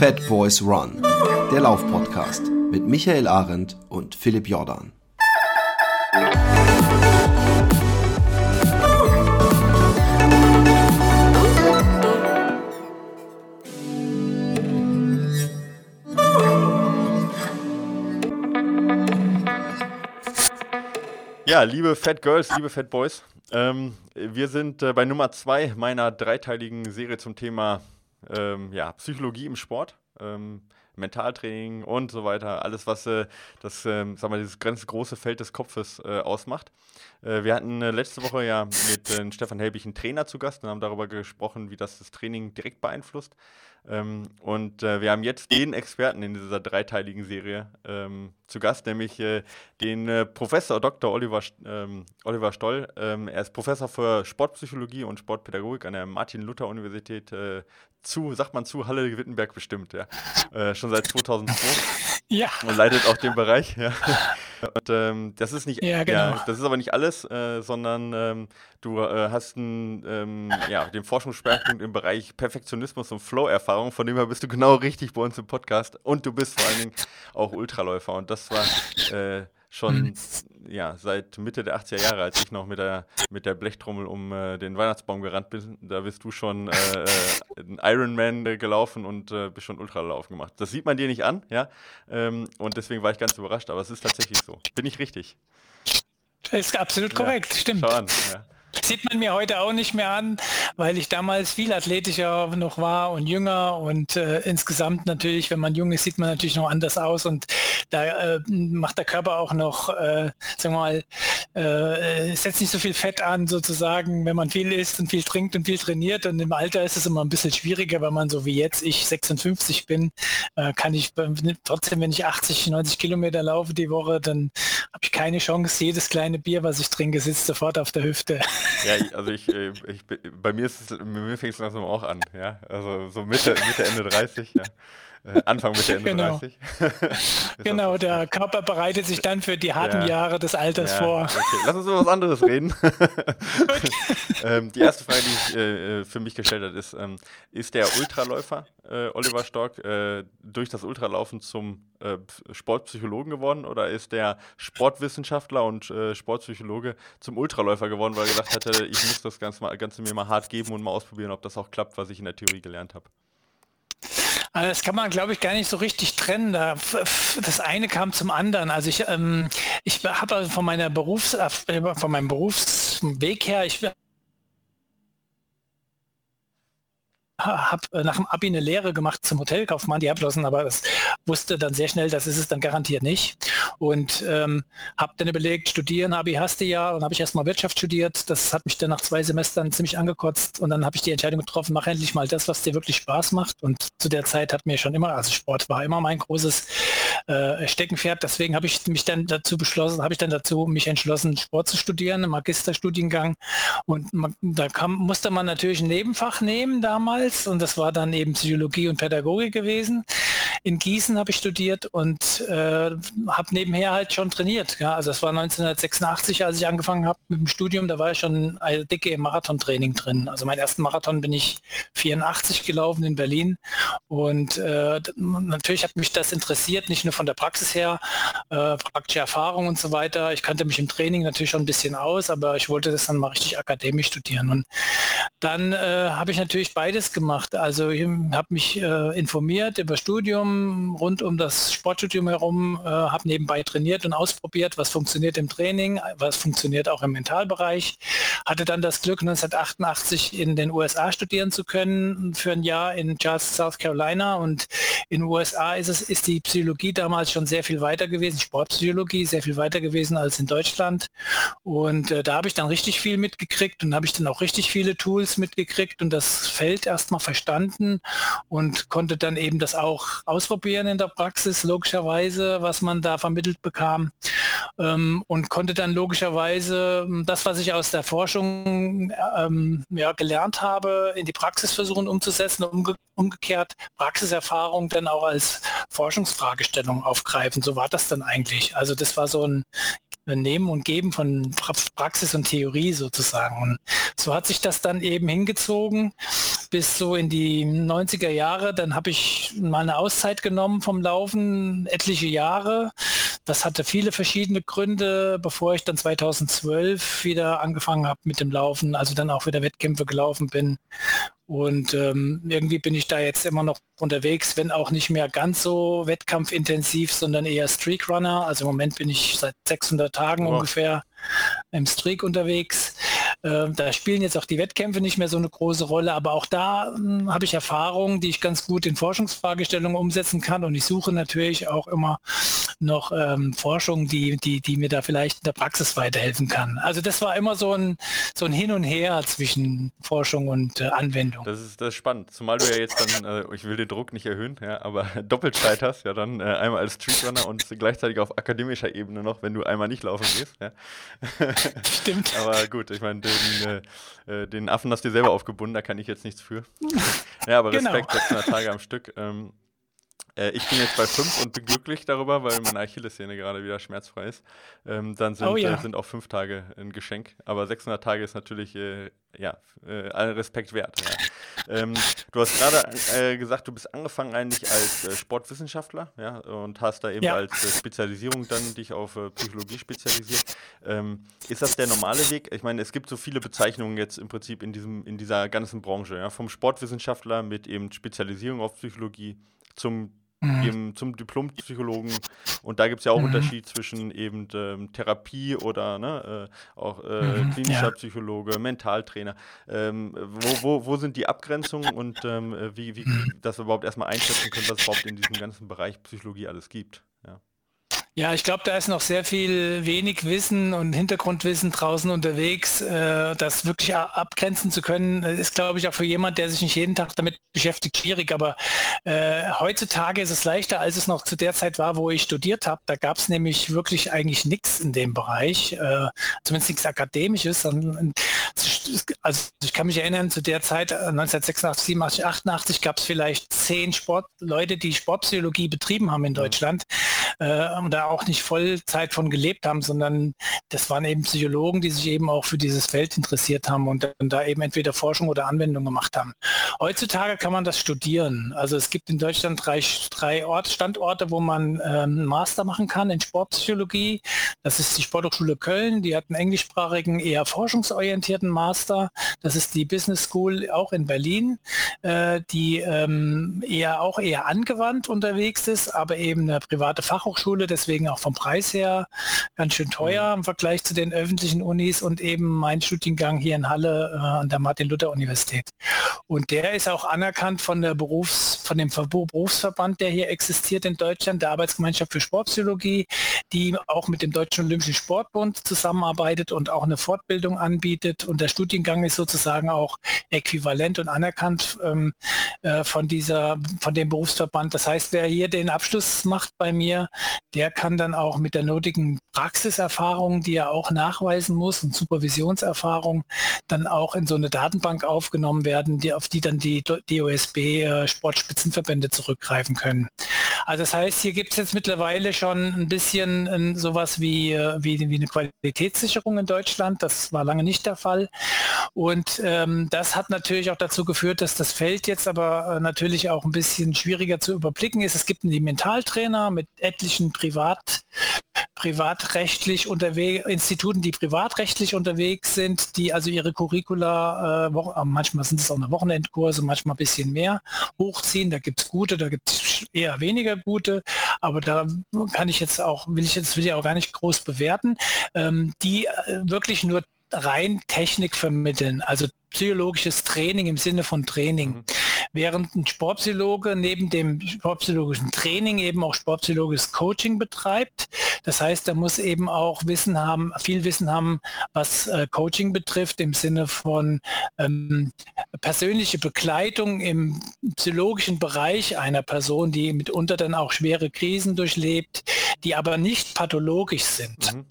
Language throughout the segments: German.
Fat Boys Run, der Laufpodcast mit Michael Arendt und Philipp Jordan. Ja, liebe Fat Girls, liebe Fat Boys, ähm, wir sind äh, bei Nummer zwei meiner dreiteiligen Serie zum Thema ähm, ja, Psychologie im Sport. Ähm, Mentaltraining und so weiter, alles, was äh, das, äh, sagen wir, dieses ganz große Feld des Kopfes äh, ausmacht. Äh, wir hatten äh, letzte Woche ja mit äh, Stefan Helbig einen Trainer zu Gast und haben darüber gesprochen, wie das das Training direkt beeinflusst. Ähm, und äh, wir haben jetzt den Experten in dieser dreiteiligen Serie ähm, zu Gast, nämlich äh, den äh, Professor Dr. Oliver, ähm, Oliver Stoll. Ähm, er ist Professor für Sportpsychologie und Sportpädagogik an der Martin-Luther-Universität zu, sagt man zu, Halle Wittenberg bestimmt, ja. Äh, schon seit 2002. ja. Und leitet auch den Bereich, ja. Und ähm, das ist nicht, ja, genau. ja, das ist aber nicht alles, äh, sondern ähm, du äh, hast einen, ähm, ja, den Forschungsschwerpunkt im Bereich Perfektionismus und Flow-Erfahrung, von dem her bist du genau richtig bei uns im Podcast und du bist vor allen Dingen auch Ultraläufer und das war äh, schon mhm. ja, seit Mitte der 80er Jahre, als ich noch mit der, mit der Blechtrommel um äh, den Weihnachtsbaum gerannt bin, da bist du schon äh, äh, ein Ironman gelaufen und äh, bist schon Ultralauf gemacht. Das sieht man dir nicht an, ja. Ähm, und deswegen war ich ganz überrascht, aber es ist tatsächlich so. Bin ich richtig? Das ist absolut korrekt, ja, stimmt. Schau an, ja. Sieht man mir heute auch nicht mehr an, weil ich damals viel athletischer noch war und jünger. Und äh, insgesamt natürlich, wenn man jung ist, sieht man natürlich noch anders aus. Und da äh, macht der Körper auch noch, äh, sagen wir mal, äh, setzt nicht so viel Fett an sozusagen, wenn man viel isst und viel trinkt und viel trainiert. Und im Alter ist es immer ein bisschen schwieriger, wenn man so wie jetzt, ich 56 bin, äh, kann ich trotzdem, wenn ich 80, 90 Kilometer laufe die Woche, dann habe ich keine Chance, jedes kleine Bier, was ich trinke, sitzt sofort auf der Hüfte. Ja, also ich, äh, ich, bei mir ist es, mir fängt es langsam auch an, ja. Also so Mitte, Mitte, Ende 30, ja. Äh, Anfang Mitte Ende genau. 30. genau, der Körper bereitet sich dann für die harten ja. Jahre des Alters ja, vor. Okay. Lass uns über was anderes reden. ähm, die erste Frage, die ich äh, für mich gestellt habe, ist, ähm, ist der Ultraläufer äh, Oliver Stork äh, durch das Ultralaufen zum äh, Sportpsychologen geworden oder ist der Sportwissenschaftler und äh, Sportpsychologe zum Ultraläufer geworden, weil er gesagt hatte, ich muss das Ganze, mal, Ganze mir mal hart geben und mal ausprobieren, ob das auch klappt, was ich in der Theorie gelernt habe? Also das kann man, glaube ich, gar nicht so richtig trennen. Das eine kam zum anderen. Also ich, ähm, ich habe also von meiner Berufs, äh, von meinem Berufsweg her, ich habe äh, nach dem Abi eine Lehre gemacht zum Hotelkaufmann, die abschlossen, aber das wusste dann sehr schnell, das ist es dann garantiert nicht. Und ähm, habe dann überlegt, studieren, Abi hast du ja, und habe ich erstmal Wirtschaft studiert. Das hat mich dann nach zwei Semestern ziemlich angekotzt und dann habe ich die Entscheidung getroffen, mach endlich mal das, was dir wirklich Spaß macht. Und zu der Zeit hat mir schon immer, also Sport war immer mein großes äh, Steckenpferd. Deswegen habe ich mich dann dazu beschlossen, habe ich dann dazu mich entschlossen, Sport zu studieren, einen Magisterstudiengang. Und man, da kam, musste man natürlich ein Nebenfach nehmen damals und das war dann eben Psychologie und Pädagogik gewesen. In Gießen habe ich studiert und äh, habe nebenher halt schon trainiert. Ja. Also das war 1986, als ich angefangen habe mit dem Studium, da war ich schon eine dicke Marathontraining drin. Also meinen ersten Marathon bin ich 84 gelaufen in Berlin und äh, natürlich hat mich das interessiert, nicht nur von der Praxis her, äh, praktische Erfahrung und so weiter. Ich kannte mich im Training natürlich schon ein bisschen aus, aber ich wollte das dann mal richtig akademisch studieren. Und dann äh, habe ich natürlich beides gemacht. Also ich habe mich äh, informiert über Studium rund um das Sportstudium herum, äh, habe nebenbei trainiert und ausprobiert, was funktioniert im Training, was funktioniert auch im Mentalbereich. Hatte dann das Glück, 1988 in den USA studieren zu können für ein Jahr in Charleston, South Carolina. Und in den USA ist es ist die Psychologie damals schon sehr viel weiter gewesen, Sportpsychologie sehr viel weiter gewesen als in Deutschland. Und äh, da habe ich dann richtig viel mitgekriegt und habe ich dann auch richtig viele Tools mitgekriegt und das Feld erst erstmal verstanden und konnte dann eben das auch ausprobieren in der Praxis, logischerweise, was man da vermittelt bekam ähm, und konnte dann logischerweise ähm, das, was ich aus der Forschung ähm, ja, gelernt habe, in die Praxis versuchen umzusetzen, umge umgekehrt Praxiserfahrung dann auch als Forschungsfragestellung aufgreifen. So war das dann eigentlich. Also das war so ein Nehmen und Geben von Praxis und Theorie sozusagen. Und so hat sich das dann eben hingezogen bis so in die 90er Jahre. Dann habe ich mal eine Auszeit genommen vom Laufen, etliche Jahre. Das hatte viele verschiedene Gründe, bevor ich dann 2012 wieder angefangen habe mit dem Laufen, also dann auch wieder Wettkämpfe gelaufen bin. Und ähm, irgendwie bin ich da jetzt immer noch unterwegs, wenn auch nicht mehr ganz so wettkampfintensiv, sondern eher Streakrunner. Also im Moment bin ich seit 600 Tagen wow. ungefähr im Streak unterwegs. Äh, da spielen jetzt auch die Wettkämpfe nicht mehr so eine große Rolle, aber auch da hm, habe ich Erfahrungen, die ich ganz gut in Forschungsfragestellungen umsetzen kann und ich suche natürlich auch immer noch ähm, Forschung, die, die, die mir da vielleicht in der Praxis weiterhelfen kann. Also das war immer so ein, so ein Hin und Her zwischen Forschung und äh, Anwendung. Das ist, das ist spannend, zumal du ja jetzt dann, äh, ich will den Druck nicht erhöhen, ja, aber Doppelzeit hast, ja dann äh, einmal als Streetrunner und gleichzeitig auf akademischer Ebene noch, wenn du einmal nicht laufen gehst. Ja. Stimmt. aber gut, ich meine, den, äh, äh, den Affen hast du dir selber aufgebunden, da kann ich jetzt nichts für. ja, aber genau. Respekt, genau. 600 Tage am Stück. Ähm, äh, ich bin jetzt bei 5 und bin glücklich darüber, weil meine Achillessehne gerade wieder schmerzfrei ist. Ähm, dann sind, oh, ja. äh, sind auch 5 Tage ein Geschenk. Aber 600 Tage ist natürlich, äh, ja, äh, allen Respekt wert. Ja. Ähm, du hast gerade äh, gesagt, du bist angefangen eigentlich als äh, Sportwissenschaftler ja, und hast da eben ja. als Spezialisierung dann dich auf Psychologie spezialisiert. Ähm, ist das der normale Weg? Ich meine, es gibt so viele Bezeichnungen jetzt im Prinzip in, diesem, in dieser ganzen Branche. Ja? Vom Sportwissenschaftler mit eben Spezialisierung auf Psychologie zum. Eben zum Diplompsychologen. Und da gibt es ja auch mhm. Unterschied zwischen eben ähm, Therapie oder ne, äh, auch äh, mhm. klinischer ja. Psychologe, Mentaltrainer. Ähm, wo, wo, wo sind die Abgrenzungen und ähm, wie, wie mhm. das überhaupt erstmal einschätzen können, was es überhaupt in diesem ganzen Bereich Psychologie alles gibt? Ja. Ich glaube, da ist noch sehr viel wenig Wissen und Hintergrundwissen draußen unterwegs. Äh, das wirklich abgrenzen zu können, ist, glaube ich, auch für jemand, der sich nicht jeden Tag damit beschäftigt, schwierig. Aber äh, heutzutage ist es leichter, als es noch zu der Zeit war, wo ich studiert habe. Da gab es nämlich wirklich eigentlich nichts in dem Bereich, äh, zumindest nichts Akademisches. Also ich kann mich erinnern, zu der Zeit, 1986, 87, 88, gab es vielleicht zehn Sportleute, die Sportpsychologie betrieben haben in Deutschland. Äh, und da auch nicht Vollzeit von gelebt haben, sondern das waren eben Psychologen, die sich eben auch für dieses Feld interessiert haben und dann da eben entweder Forschung oder Anwendung gemacht haben. Heutzutage kann man das studieren. Also es gibt in Deutschland drei, drei Ort, Standorte, wo man ähm, Master machen kann in Sportpsychologie. Das ist die Sporthochschule Köln, die hat einen englischsprachigen, eher forschungsorientierten Master. Das ist die Business School auch in Berlin, äh, die ähm, eher auch eher angewandt unterwegs ist, aber eben eine private Fachhochschule, deswegen deswegen auch vom Preis her ganz schön teuer mhm. im Vergleich zu den öffentlichen Unis und eben mein Studiengang hier in Halle äh, an der Martin-Luther-Universität. Und der ist auch anerkannt von der Berufs, von dem Berufsverband, der hier existiert in Deutschland, der Arbeitsgemeinschaft für Sportpsychologie, die auch mit dem Deutschen Olympischen Sportbund zusammenarbeitet und auch eine Fortbildung anbietet. Und der Studiengang ist sozusagen auch äquivalent und anerkannt ähm, äh, von dieser, von dem Berufsverband. Das heißt, wer hier den Abschluss macht bei mir, der kann dann auch mit der nötigen Praxiserfahrung, die er auch nachweisen muss und Supervisionserfahrung, dann auch in so eine Datenbank aufgenommen werden, die, auf die dann die DOSB äh, Sportspitzenverbände zurückgreifen können. Also das heißt, hier gibt es jetzt mittlerweile schon ein bisschen äh, sowas wie, äh, wie, wie eine Qualitätssicherung in Deutschland. Das war lange nicht der Fall. Und ähm, das hat natürlich auch dazu geführt, dass das Feld jetzt aber äh, natürlich auch ein bisschen schwieriger zu überblicken ist. Es gibt einen Mentaltrainer mit etlichen privat, privatrechtlich unterwegs, Instituten, die privatrechtlich unterwegs sind, die also ihre Curricula, äh, äh manchmal sind es auch eine Wochenendkurse, manchmal ein bisschen mehr hochziehen. Da gibt es gute, da gibt es eher weniger gute, aber da kann ich jetzt auch, will ich jetzt will ich auch gar nicht groß bewerten, ähm, die äh, wirklich nur rein Technik vermitteln, also psychologisches Training im Sinne von Training. Mhm. Während ein Sportpsychologe neben dem sportpsychologischen Training eben auch sportpsychologisches Coaching betreibt. Das heißt, er muss eben auch Wissen haben, viel Wissen haben, was äh, Coaching betrifft, im Sinne von ähm, persönliche Begleitung im psychologischen Bereich einer Person, die mitunter dann auch schwere Krisen durchlebt, die aber nicht pathologisch sind. Mhm.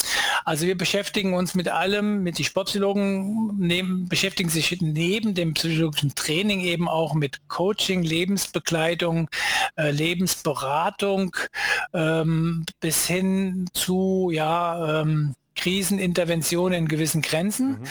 Also wir beschäftigen uns mit allem, mit die Sportpsychologen nehmen, beschäftigen sich neben dem psychologischen Training eben auch mit Coaching, Lebensbegleitung, äh, Lebensberatung ähm, bis hin zu ja ähm, Krisenintervention in gewissen Grenzen. Mhm.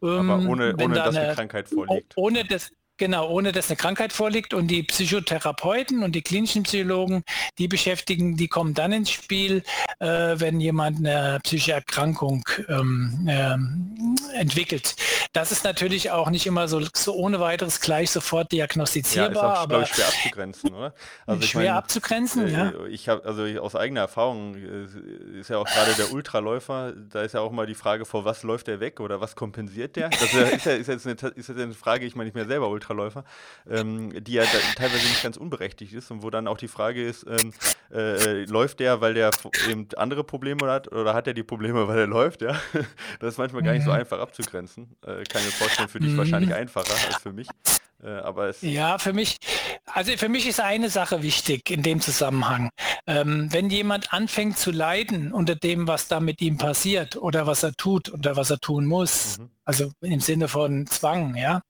Aber ähm, ohne, ohne dass eine, die Krankheit vorliegt. Ohne das, Genau, ohne dass eine Krankheit vorliegt. Und die Psychotherapeuten und die klinischen Psychologen, die beschäftigen, die kommen dann ins Spiel, äh, wenn jemand eine psychische Erkrankung ähm, ähm, entwickelt. Das ist natürlich auch nicht immer so, so ohne weiteres gleich sofort diagnostizierbar. Ja, ist auch, aber schwer abzugrenzen, oder? Also schwer mein, abzugrenzen, äh, ja. Ich habe, also aus eigener Erfahrung äh, ist ja auch gerade der Ultraläufer, da ist ja auch mal die Frage, vor was läuft der weg oder was kompensiert der? Das ist, ja, ist, ja, ist, jetzt, eine, ist jetzt eine Frage, ich meine, ich bin ja selber Ultraläufer. Ultraläufer, ähm, die ja teilweise nicht ganz unberechtigt ist und wo dann auch die Frage ist, ähm, äh, läuft der, weil der eben andere Probleme hat oder hat er die Probleme, weil er läuft, ja? Das ist manchmal gar nicht so mhm. einfach abzugrenzen. Äh, kann ich mir vorstellen, für dich mhm. wahrscheinlich einfacher als für mich. Äh, aber es ja, für mich, also für mich ist eine Sache wichtig in dem Zusammenhang. Ähm, wenn jemand anfängt zu leiden unter dem, was da mit ihm passiert oder was er tut oder was er tun muss, mhm. also im Sinne von Zwang, ja,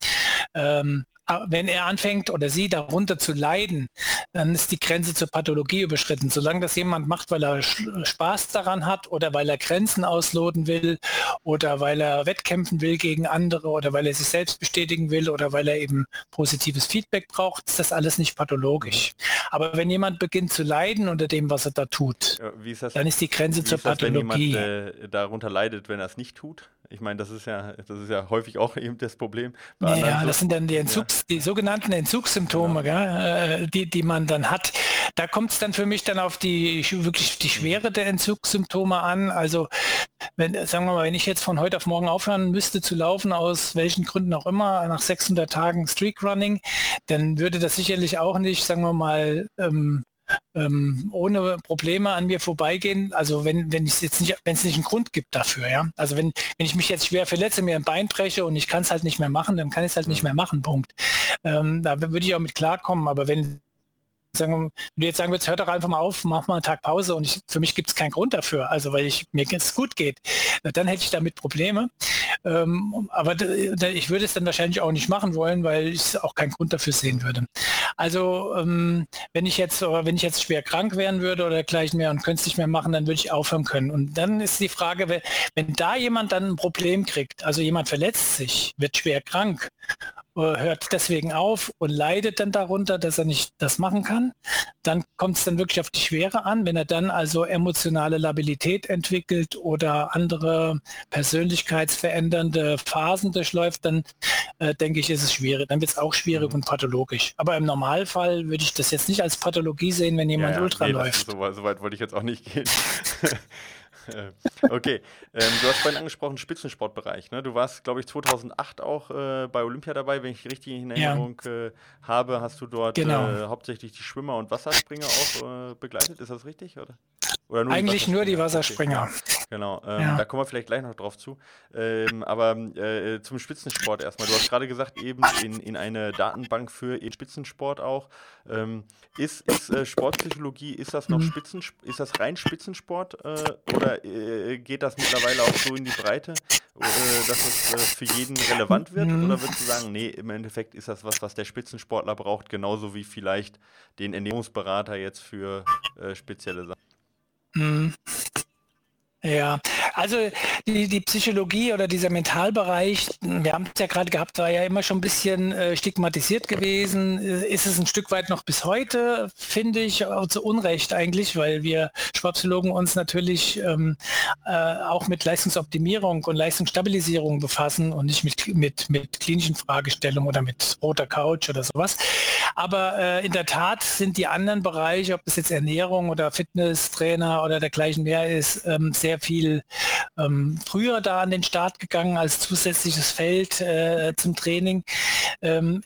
ähm, wenn er anfängt oder sie darunter zu leiden, dann ist die Grenze zur Pathologie überschritten. Solange das jemand macht, weil er Spaß daran hat oder weil er Grenzen ausloten will oder weil er wettkämpfen will gegen andere oder weil er sich selbst bestätigen will oder weil er eben positives Feedback braucht, ist das alles nicht pathologisch. Mhm. Aber wenn jemand beginnt zu leiden unter dem, was er da tut, ja, ist das, dann ist die Grenze zur ist das, Pathologie. Wenn jemand äh, darunter leidet, wenn er es nicht tut? Ich meine, das ist ja, das ist ja häufig auch eben das Problem. ja, das sind dann die, Entzugs, ja. die sogenannten Entzugssymptome, genau. äh, die, die man dann hat. Da kommt es dann für mich dann auf die wirklich die Schwere der Entzugssymptome an. Also wenn, sagen wir mal, wenn ich jetzt von heute auf morgen aufhören müsste zu laufen, aus welchen Gründen auch immer, nach 600 Tagen Streak Running, dann würde das sicherlich auch nicht, sagen wir mal, ähm, ähm, ohne Probleme an mir vorbeigehen. Also wenn, wenn es jetzt nicht, wenn es nicht einen Grund gibt dafür, ja. Also wenn, wenn ich mich jetzt schwer verletze, mir ein Bein breche und ich kann es halt nicht mehr machen, dann kann ich es halt nicht mehr machen, Punkt. Ähm, da würde ich auch mit klarkommen, aber wenn sagen, wenn du jetzt sagen würdest, hör doch einfach mal auf, mach mal einen Tag Pause und ich, für mich gibt es keinen Grund dafür, also weil ich mir es gut geht, dann hätte ich damit Probleme. Ähm, aber ich würde es dann wahrscheinlich auch nicht machen wollen, weil ich auch keinen Grund dafür sehen würde. Also ähm, wenn ich jetzt wenn ich jetzt schwer krank werden würde oder gleich mehr und könnte es nicht mehr machen, dann würde ich aufhören können. Und dann ist die Frage, wenn, wenn da jemand dann ein Problem kriegt, also jemand verletzt sich, wird schwer krank hört deswegen auf und leidet dann darunter, dass er nicht das machen kann. Dann kommt es dann wirklich auf die Schwere an. Wenn er dann also emotionale Labilität entwickelt oder andere persönlichkeitsverändernde Phasen durchläuft, dann äh, denke ich, ist es schwierig. Dann wird es auch schwierig mhm. und pathologisch. Aber im Normalfall würde ich das jetzt nicht als Pathologie sehen, wenn jemand ja, ja, Ultra nee, läuft. So, so weit wollte ich jetzt auch nicht gehen. Okay, ähm, du hast vorhin angesprochen, Spitzensportbereich. Ne? Du warst, glaube ich, 2008 auch äh, bei Olympia dabei, wenn ich richtig in Erinnerung ja. äh, habe. Hast du dort genau. äh, hauptsächlich die Schwimmer und Wasserspringer auch äh, begleitet? Ist das richtig? Oder? Oder nur Eigentlich die nur die Wasserspringer. Okay. Genau, ähm, ja. da kommen wir vielleicht gleich noch drauf zu. Ähm, aber äh, zum Spitzensport erstmal. Du hast gerade gesagt, eben in, in eine Datenbank für Spitzensport auch. Ähm, ist ist äh, Sportpsychologie, ist das noch mhm. Spitzensport, ist das rein Spitzensport äh, oder äh, geht das mittlerweile auch so in die Breite, äh, dass es äh, für jeden relevant wird? Mhm. Oder würdest du sagen, nee, im Endeffekt ist das was, was der Spitzensportler braucht, genauso wie vielleicht den Ernährungsberater jetzt für spezielle Sachen? Mhm. Ja, also die, die Psychologie oder dieser Mentalbereich, wir haben es ja gerade gehabt, war ja immer schon ein bisschen äh, stigmatisiert gewesen. Äh, ist es ein Stück weit noch bis heute, finde ich, zu Unrecht eigentlich, weil wir Sportpsychologen uns natürlich ähm, äh, auch mit Leistungsoptimierung und Leistungsstabilisierung befassen und nicht mit, mit, mit klinischen Fragestellungen oder mit roter Couch oder sowas. Aber äh, in der Tat sind die anderen Bereiche, ob es jetzt Ernährung oder Fitnesstrainer oder dergleichen mehr ist, ähm, sehr viel ähm, früher da an den Start gegangen als zusätzliches Feld äh, zum Training. Ähm,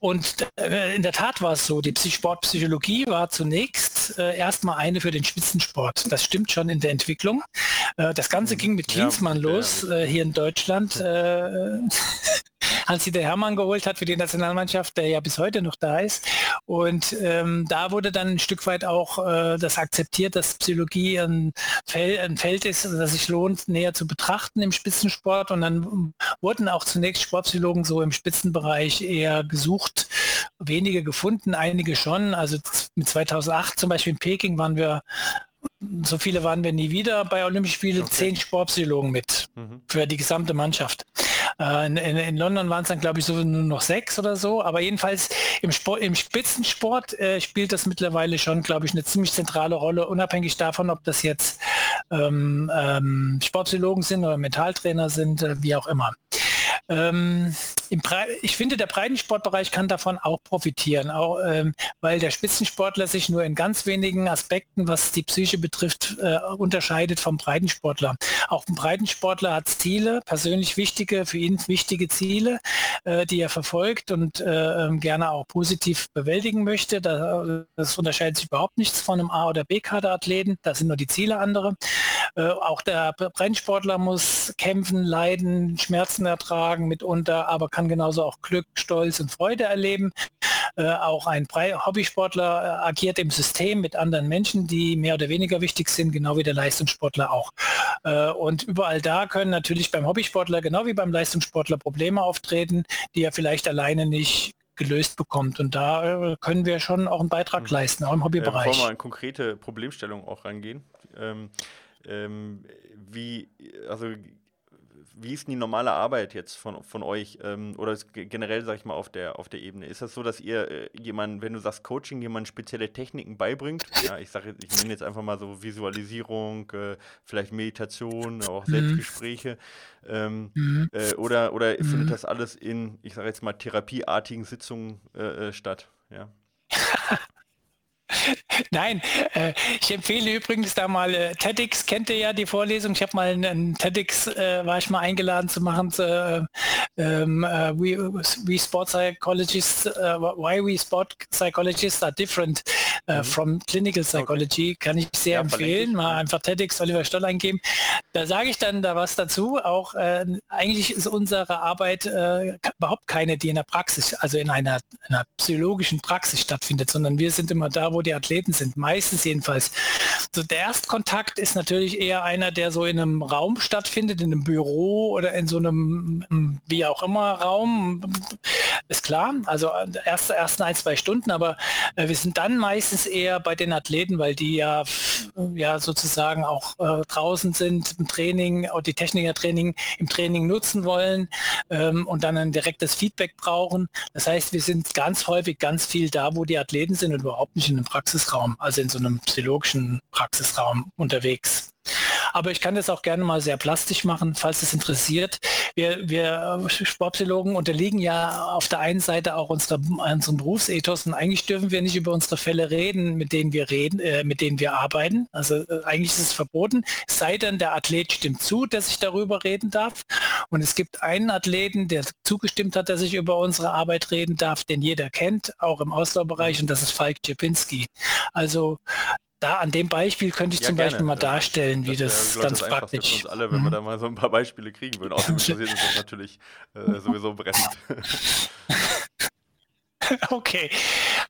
und äh, in der Tat war es so, die Sportpsychologie war zunächst äh, erstmal eine für den Spitzensport. Das stimmt schon in der Entwicklung. Äh, das Ganze mhm. ging mit Klinsmann ja, los äh, hier in Deutschland. Hans-Dieter Hermann geholt hat für die Nationalmannschaft, der ja bis heute noch da ist. Und ähm, da wurde dann ein Stück weit auch äh, das akzeptiert, dass Psychologie ein, Fel ein Feld ist, das sich lohnt, näher zu betrachten im Spitzensport. Und dann wurden auch zunächst Sportpsychologen so im Spitzenbereich eher gesucht, wenige gefunden, einige schon. Also mit 2008 zum Beispiel in Peking waren wir so viele waren wir nie wieder bei Olympischen Spielen, okay. zehn Sportpsychologen mit mhm. für die gesamte Mannschaft. Äh, in, in, London waren es dann, glaube ich, so nur noch sechs oder so. Aber jedenfalls im, Sport, im Spitzensport äh, spielt das mittlerweile schon, glaube ich, eine ziemlich zentrale Rolle, unabhängig davon, ob das jetzt ähm, ähm, Sportpsychologen sind oder Mentaltrainer sind, äh, wie auch immer. Ähm, ich finde, der Breitensportbereich kann davon auch profitieren, auch, ähm, weil der Spitzensportler sich nur in ganz wenigen Aspekten, was die Psyche betrifft, äh, unterscheidet vom Breitensportler. Auch ein Breitensportler hat Ziele, persönlich wichtige, für ihn wichtige Ziele, äh, die er verfolgt und äh, ähm, gerne auch positiv bewältigen möchte. Da, das unterscheidet sich überhaupt nichts von einem A- oder B-Kader-Athleten. Da sind nur die Ziele andere. Äh, auch der Breitensportler muss kämpfen, leiden, Schmerzen ertragen Tagen mitunter, aber kann genauso auch Glück, Stolz und Freude erleben. Äh, auch ein Hobbysportler äh, agiert im System mit anderen Menschen, die mehr oder weniger wichtig sind, genau wie der Leistungssportler auch. Äh, und überall da können natürlich beim Hobbysportler genau wie beim Leistungssportler Probleme auftreten, die er vielleicht alleine nicht gelöst bekommt. Und da äh, können wir schon auch einen Beitrag mhm. leisten, auch im Hobbybereich. Äh, bevor wir an konkrete Problemstellungen auch rangehen, ähm, ähm, wie, also wie ist denn die normale Arbeit jetzt von, von euch ähm, oder generell, sag ich mal, auf der, auf der Ebene? Ist das so, dass ihr äh, jemand, wenn du sagst Coaching, jemand spezielle Techniken beibringt? Ja, ich sage, ich nenne jetzt einfach mal so Visualisierung, äh, vielleicht Meditation, auch mhm. Selbstgespräche. Ähm, mhm. äh, oder oder mhm. findet das alles in, ich sage jetzt mal, therapieartigen Sitzungen äh, äh, statt? Ja. Nein, äh, ich empfehle übrigens da mal äh, TEDx, kennt ihr ja die Vorlesung. Ich habe mal einen TEDx, äh, war ich mal eingeladen zu machen, zu, äh, ähm, äh, we, we Sport Psychologists, äh, Why We Sport Psychologists Are Different mhm. from Clinical Psychology. Okay. Kann ich sehr ja, empfehlen. Mal einfach TEDx Oliver Stoll eingeben. Da sage ich dann da was dazu. Auch eigentlich ist unsere Arbeit überhaupt keine, die in der Praxis, also in einer, einer psychologischen Praxis stattfindet, sondern wir sind immer da, wo die Athleten sind, meistens jedenfalls. So der Erstkontakt ist natürlich eher einer, der so in einem Raum stattfindet, in einem Büro oder in so einem wie auch immer Raum. Ist klar, also erste ersten ein, zwei Stunden, aber äh, wir sind dann meistens eher bei den Athleten, weil die ja, ja sozusagen auch äh, draußen sind im Training, auch die Technikertraining im Training nutzen wollen ähm, und dann ein direktes Feedback brauchen. Das heißt, wir sind ganz häufig ganz viel da, wo die Athleten sind und überhaupt nicht in einem Praxisraum, also in so einem psychologischen Praxisraum unterwegs. Aber ich kann das auch gerne mal sehr plastisch machen, falls es interessiert. Wir, wir äh, Sportpsychologen unterliegen ja auf der einen Seite auch unserer, unserem Berufsethos und eigentlich dürfen wir nicht über unsere Fälle reden, mit denen wir reden, äh, mit denen wir arbeiten. Also äh, eigentlich ist es verboten, sei denn der Athlet stimmt zu, dass ich darüber reden darf. Und es gibt einen Athleten, der zugestimmt hat, dass ich über unsere Arbeit reden darf, den jeder kennt, auch im Ausdauerbereich, und das ist Falk Czepinski. Also da an dem Beispiel könnte ich ja, zum gerne. Beispiel mal darstellen, wie das, das ganz praktisch. Für uns alle, wenn mhm. wir da mal so ein paar Beispiele kriegen würden. Außerdem interessiert uns das natürlich äh, sowieso brennend. Okay,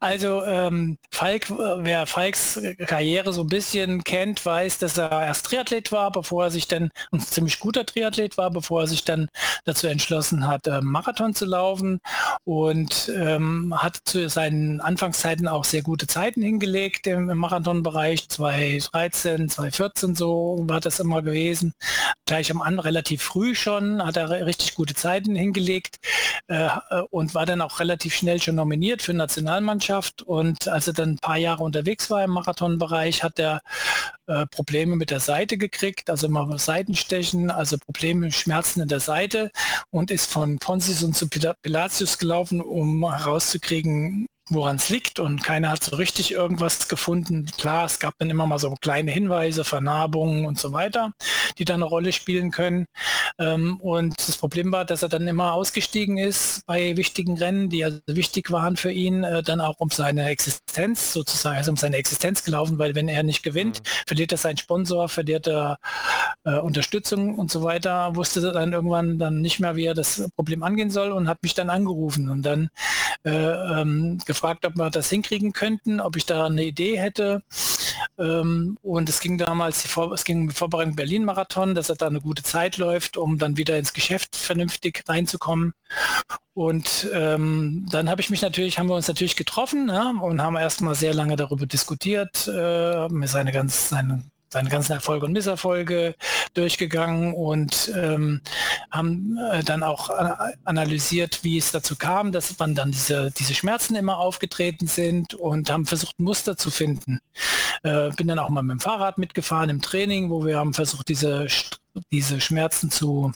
also ähm, Falk, wer Falks Karriere so ein bisschen kennt, weiß, dass er erst Triathlet war, bevor er sich dann, ein ziemlich guter Triathlet war, bevor er sich dann dazu entschlossen hat, äh, Marathon zu laufen und ähm, hat zu seinen Anfangszeiten auch sehr gute Zeiten hingelegt im, im Marathonbereich, 2013, 2014 so war das immer gewesen. Gleich am Anfang relativ früh schon hat er richtig gute Zeiten hingelegt äh, und war dann auch relativ schnell schon nominiert für Nationalmannschaft. Und als er dann ein paar Jahre unterwegs war im Marathonbereich, hat er äh, Probleme mit der Seite gekriegt, also immer Seitenstechen, also Probleme, Schmerzen in der Seite und ist von Ponsis und zu Pilatius gelaufen, um herauszukriegen, woran es liegt und keiner hat so richtig irgendwas gefunden. Klar, es gab dann immer mal so kleine Hinweise, Vernarbungen und so weiter, die da eine Rolle spielen können. Ähm, und das Problem war, dass er dann immer ausgestiegen ist bei wichtigen Rennen, die also wichtig waren für ihn, äh, dann auch um seine Existenz sozusagen, also um seine Existenz gelaufen, weil wenn er nicht gewinnt, mhm. verliert er seinen Sponsor, verliert er äh, Unterstützung und so weiter, wusste er dann irgendwann dann nicht mehr, wie er das Problem angehen soll und hat mich dann angerufen und dann äh, ähm, gefragt, ob wir das hinkriegen könnten, ob ich da eine Idee hätte. Ähm, und es ging damals, es ging Vorbereitung Berlin-Marathon, dass er da eine gute Zeit läuft, um dann wieder ins Geschäft vernünftig reinzukommen. Und ähm, dann habe ich mich natürlich, haben wir uns natürlich getroffen ja, und haben erstmal sehr lange darüber diskutiert, äh, mir seine ganz, seine seine ganzen Erfolge und Misserfolge durchgegangen und ähm, haben äh, dann auch analysiert, wie es dazu kam, dass man dann diese, diese Schmerzen immer aufgetreten sind und haben versucht, Muster zu finden. Äh, bin dann auch mal mit dem Fahrrad mitgefahren im Training, wo wir haben versucht, diese, diese Schmerzen zu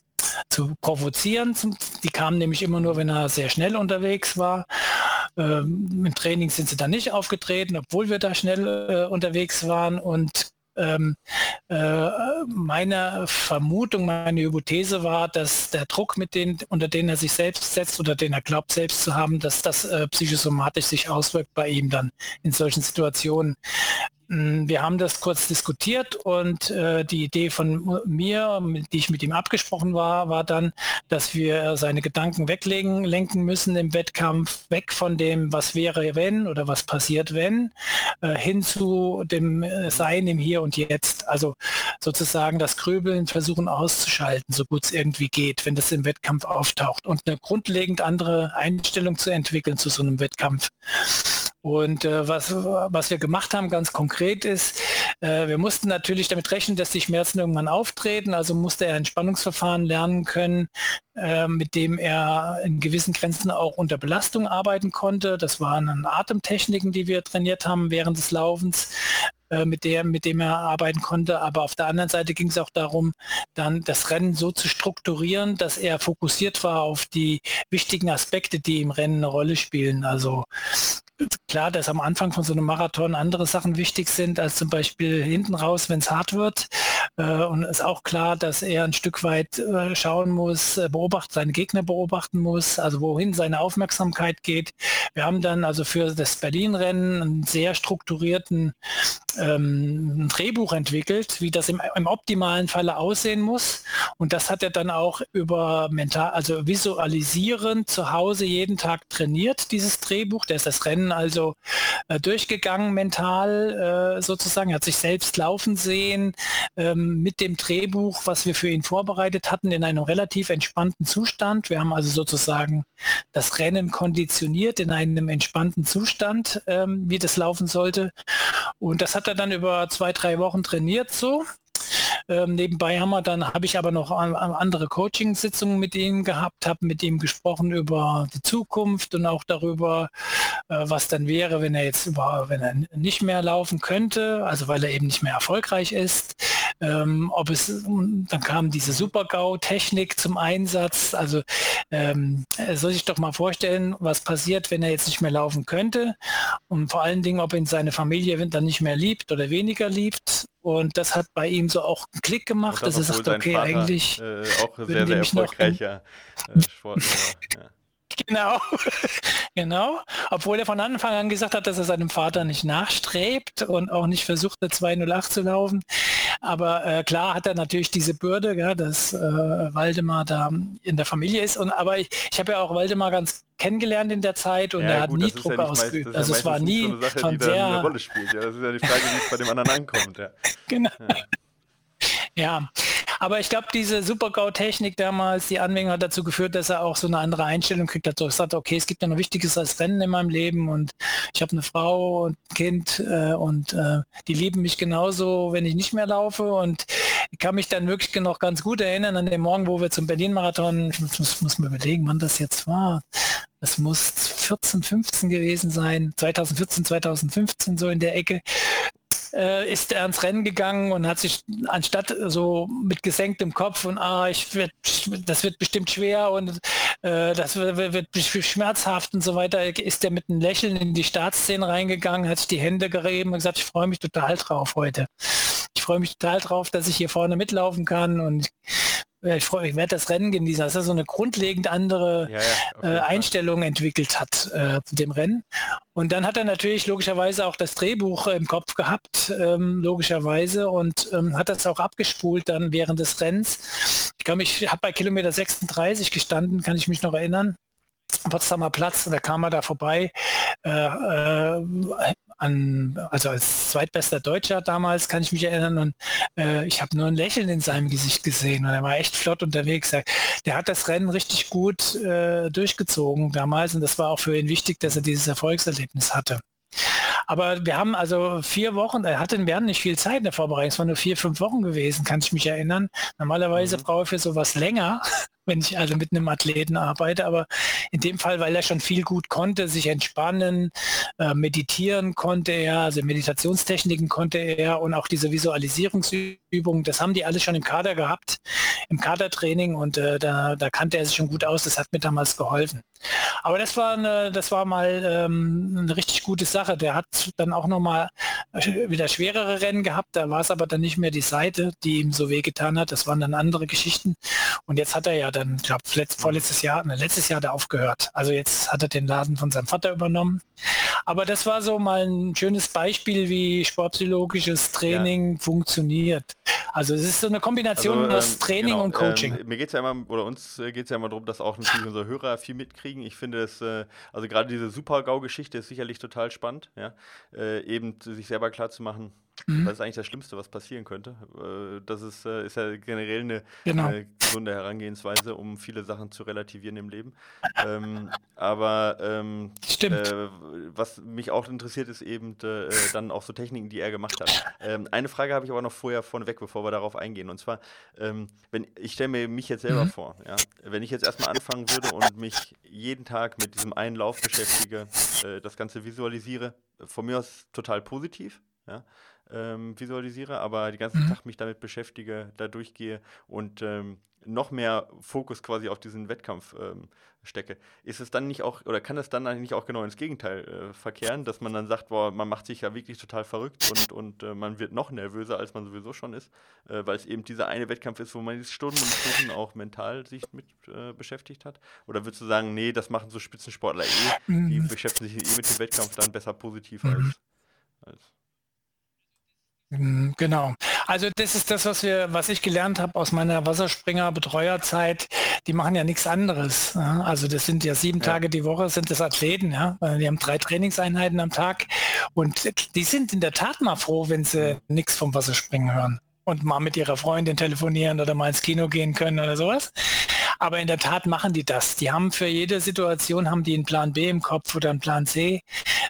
zu provozieren. Die kamen nämlich immer nur, wenn er sehr schnell unterwegs war. Ähm, Im Training sind sie dann nicht aufgetreten, obwohl wir da schnell äh, unterwegs waren. Und ähm, äh, meine Vermutung, meine Hypothese war, dass der Druck, mit den, unter den er sich selbst setzt oder den er glaubt selbst zu haben, dass das äh, psychosomatisch sich auswirkt bei ihm dann in solchen Situationen. Mm, wir haben das kurz diskutiert und äh, die Idee von mir, die ich mit ihm abgesprochen war, war dann, dass wir seine Gedanken weglegen, lenken müssen im Wettkampf, weg von dem, was wäre wenn oder was passiert wenn, äh, hin zu dem äh, Sein im Hier und Jetzt. Also sozusagen das Grübeln versuchen auszuschalten, so gut es irgendwie geht, wenn das im Wettkampf auftaucht und eine grundlegend andere Einstellung zu entwickeln zu so einem Wettkampf. Und äh, was, was wir gemacht haben ganz konkret ist, äh, wir mussten natürlich damit rechnen, dass die Schmerzen irgendwann auftreten. Also musste er Entspannungsverfahren lernen können, äh, mit dem er in gewissen Grenzen auch unter Belastung arbeiten konnte. Das waren dann Atemtechniken, die wir trainiert haben während des Laufens äh, mit, der, mit dem er arbeiten konnte. Aber auf der anderen Seite ging es auch darum, dann das Rennen so zu strukturieren, dass er fokussiert war auf die wichtigen Aspekte, die im Rennen eine Rolle spielen. Also klar, dass am Anfang von so einem Marathon andere Sachen wichtig sind, als zum Beispiel hinten raus, wenn es hart wird. Äh, und ist auch klar, dass er ein Stück weit äh, schauen muss, äh, beobachten, seine Gegner beobachten muss, also wohin seine Aufmerksamkeit geht. Wir haben dann also für das Berlin-Rennen einen sehr strukturierten ähm, Drehbuch entwickelt, wie das im, im optimalen Falle aussehen muss. Und das hat er dann auch über mental, also visualisieren zu Hause jeden Tag trainiert, dieses Drehbuch. Der ist das Rennen also äh, durchgegangen mental äh, sozusagen, er hat sich selbst laufen sehen ähm, mit dem Drehbuch, was wir für ihn vorbereitet hatten, in einem relativ entspannten Zustand. Wir haben also sozusagen das Rennen konditioniert in einem entspannten Zustand, ähm, wie das laufen sollte. Und das hat er dann über zwei, drei Wochen trainiert so. Ähm, nebenbei haben wir dann, habe ich aber noch andere Coaching-Sitzungen mit ihm gehabt, habe mit ihm gesprochen über die Zukunft und auch darüber, äh, was dann wäre, wenn er jetzt über, wenn er nicht mehr laufen könnte, also weil er eben nicht mehr erfolgreich ist. Ähm, ob es, dann kam diese Super-GAU-Technik zum Einsatz. Also ähm, er soll sich doch mal vorstellen, was passiert, wenn er jetzt nicht mehr laufen könnte. Und vor allen Dingen, ob ihn seine Familie dann nicht mehr liebt oder weniger liebt. Und das hat bei ihm so auch einen Klick gemacht, dass er sagt, okay, Vater, eigentlich äh, auch sehr, sehr erfolgreicher äh, Sportler. ja. Genau, genau. Obwohl er von Anfang an gesagt hat, dass er seinem Vater nicht nachstrebt und auch nicht versucht, eine 208 zu laufen. Aber äh, klar hat er natürlich diese Bürde, ja, dass äh, Waldemar da in der Familie ist. Und aber ich, ich habe ja auch Waldemar ganz kennengelernt in der Zeit und ja, er hat gut, nie Druck ja ausgeübt. Meist, also es war nie so Sache, von sehr eine Rolle spielt. Ja, das ist ja die Frage, wie es bei dem anderen ankommt. Ja. Genau. Ja, aber ich glaube, diese Super-GAU-Technik damals, die Anwendung hat dazu geführt, dass er auch so eine andere Einstellung kriegt. Hat so gesagt, okay, es gibt ja noch Wichtiges als Rennen in meinem Leben und ich habe eine Frau und ein Kind äh, und äh, die lieben mich genauso, wenn ich nicht mehr laufe und ich kann mich dann wirklich noch ganz gut erinnern an den Morgen, wo wir zum Berlin-Marathon, ich muss, muss mir überlegen, wann das jetzt war. Das muss 14, 15 gewesen sein, 2014, 2015 so in der Ecke äh, ist er ans Rennen gegangen und hat sich anstatt so mit gesenktem Kopf und ah, ich werd, das wird bestimmt schwer und äh, das wird, wird schmerzhaft und so weiter, ist er mit einem Lächeln in die Startszene reingegangen, hat sich die Hände gerieben und gesagt, ich freue mich total drauf heute. Ich freue mich total drauf, dass ich hier vorne mitlaufen kann und ich, freue, ich werde das Rennen genießen, dass er so eine grundlegend andere ja, ja, äh, Einstellung entwickelt hat äh, zu dem Rennen. Und dann hat er natürlich logischerweise auch das Drehbuch im Kopf gehabt, ähm, logischerweise, und ähm, hat das auch abgespult dann während des Rennens. Ich glaube, ich habe bei Kilometer 36 gestanden, kann ich mich noch erinnern. Potsdamer Platz und da kam er da vorbei. Äh, äh, an, also als zweitbester Deutscher damals kann ich mich erinnern und äh, ich habe nur ein Lächeln in seinem Gesicht gesehen und er war echt flott unterwegs. Der hat das Rennen richtig gut äh, durchgezogen damals und das war auch für ihn wichtig, dass er dieses Erfolgserlebnis hatte. Aber wir haben also vier Wochen, er hatten, wir hatten nicht viel Zeit in der Vorbereitung, es waren nur vier, fünf Wochen gewesen, kann ich mich erinnern. Normalerweise mhm. brauche ich für sowas länger wenn ich also mit einem Athleten arbeite. Aber in dem Fall, weil er schon viel gut konnte, sich entspannen, äh, meditieren konnte er, also Meditationstechniken konnte er und auch diese Visualisierungsübungen, das haben die alle schon im Kader gehabt, im Kadertraining und äh, da, da kannte er sich schon gut aus. Das hat mir damals geholfen. Aber das war eine, das war mal ähm, eine richtig gute Sache. Der hat dann auch noch mal wieder schwerere Rennen gehabt. Da war es aber dann nicht mehr die Seite, die ihm so wehgetan hat. Das waren dann andere Geschichten. Und jetzt hat er ja dann, ich glaube, vorletztes Jahr, ne, letztes Jahr da aufgehört. Also jetzt hat er den Laden von seinem Vater übernommen. Aber das war so mal ein schönes Beispiel, wie sportpsychologisches Training ja. funktioniert. Also es ist so eine Kombination also, aus ähm, Training genau, und Coaching. Ähm, mir geht es ja immer, oder uns äh, geht es ja immer darum, dass auch natürlich unsere Hörer viel mitkriegen. Ich finde es, äh, also gerade diese Super-GAU-Geschichte ist sicherlich total spannend, ja. Äh, eben sich selber klar zu machen, Mhm. Das ist eigentlich das Schlimmste, was passieren könnte. Äh, das ist, äh, ist ja generell eine, genau. eine, gesunde Herangehensweise, um viele Sachen zu relativieren im Leben. ähm, aber ähm, äh, was mich auch interessiert, ist eben äh, dann auch so Techniken, die er gemacht hat. Ähm, eine Frage habe ich aber noch vorher vorneweg, bevor wir darauf eingehen. Und zwar, ähm, wenn ich stelle mir mich jetzt selber mhm. vor, ja, wenn ich jetzt erstmal anfangen würde und mich jeden Tag mit diesem einen Lauf beschäftige, äh, das Ganze visualisiere, von mir aus total positiv. Ja, ähm, visualisiere, aber den ganzen mhm. Tag mich damit beschäftige, da durchgehe und ähm, noch mehr Fokus quasi auf diesen Wettkampf ähm, stecke, ist es dann nicht auch, oder kann es dann eigentlich auch genau ins Gegenteil äh, verkehren, dass man dann sagt, boah, man macht sich ja wirklich total verrückt und, und äh, man wird noch nervöser, als man sowieso schon ist, äh, weil es eben dieser eine Wettkampf ist, wo man Stunden und Stunden auch mental sich mit äh, beschäftigt hat? Oder würdest du sagen, nee, das machen so Spitzensportler eh, die mhm. beschäftigen sich eh mit dem Wettkampf dann besser positiv als, als Mhm, genau. Also das ist das, was wir, was ich gelernt habe aus meiner Wasserspringer-Betreuerzeit. Die machen ja nichts anderes. Also das sind ja sieben ja. Tage die Woche, sind das Athleten, ja. Die haben drei Trainingseinheiten am Tag und die sind in der Tat mal froh, wenn sie nichts vom Wasserspringen hören und mal mit ihrer Freundin telefonieren oder mal ins Kino gehen können oder sowas. Aber in der Tat machen die das. Die haben für jede Situation haben die einen Plan B im Kopf oder einen Plan C,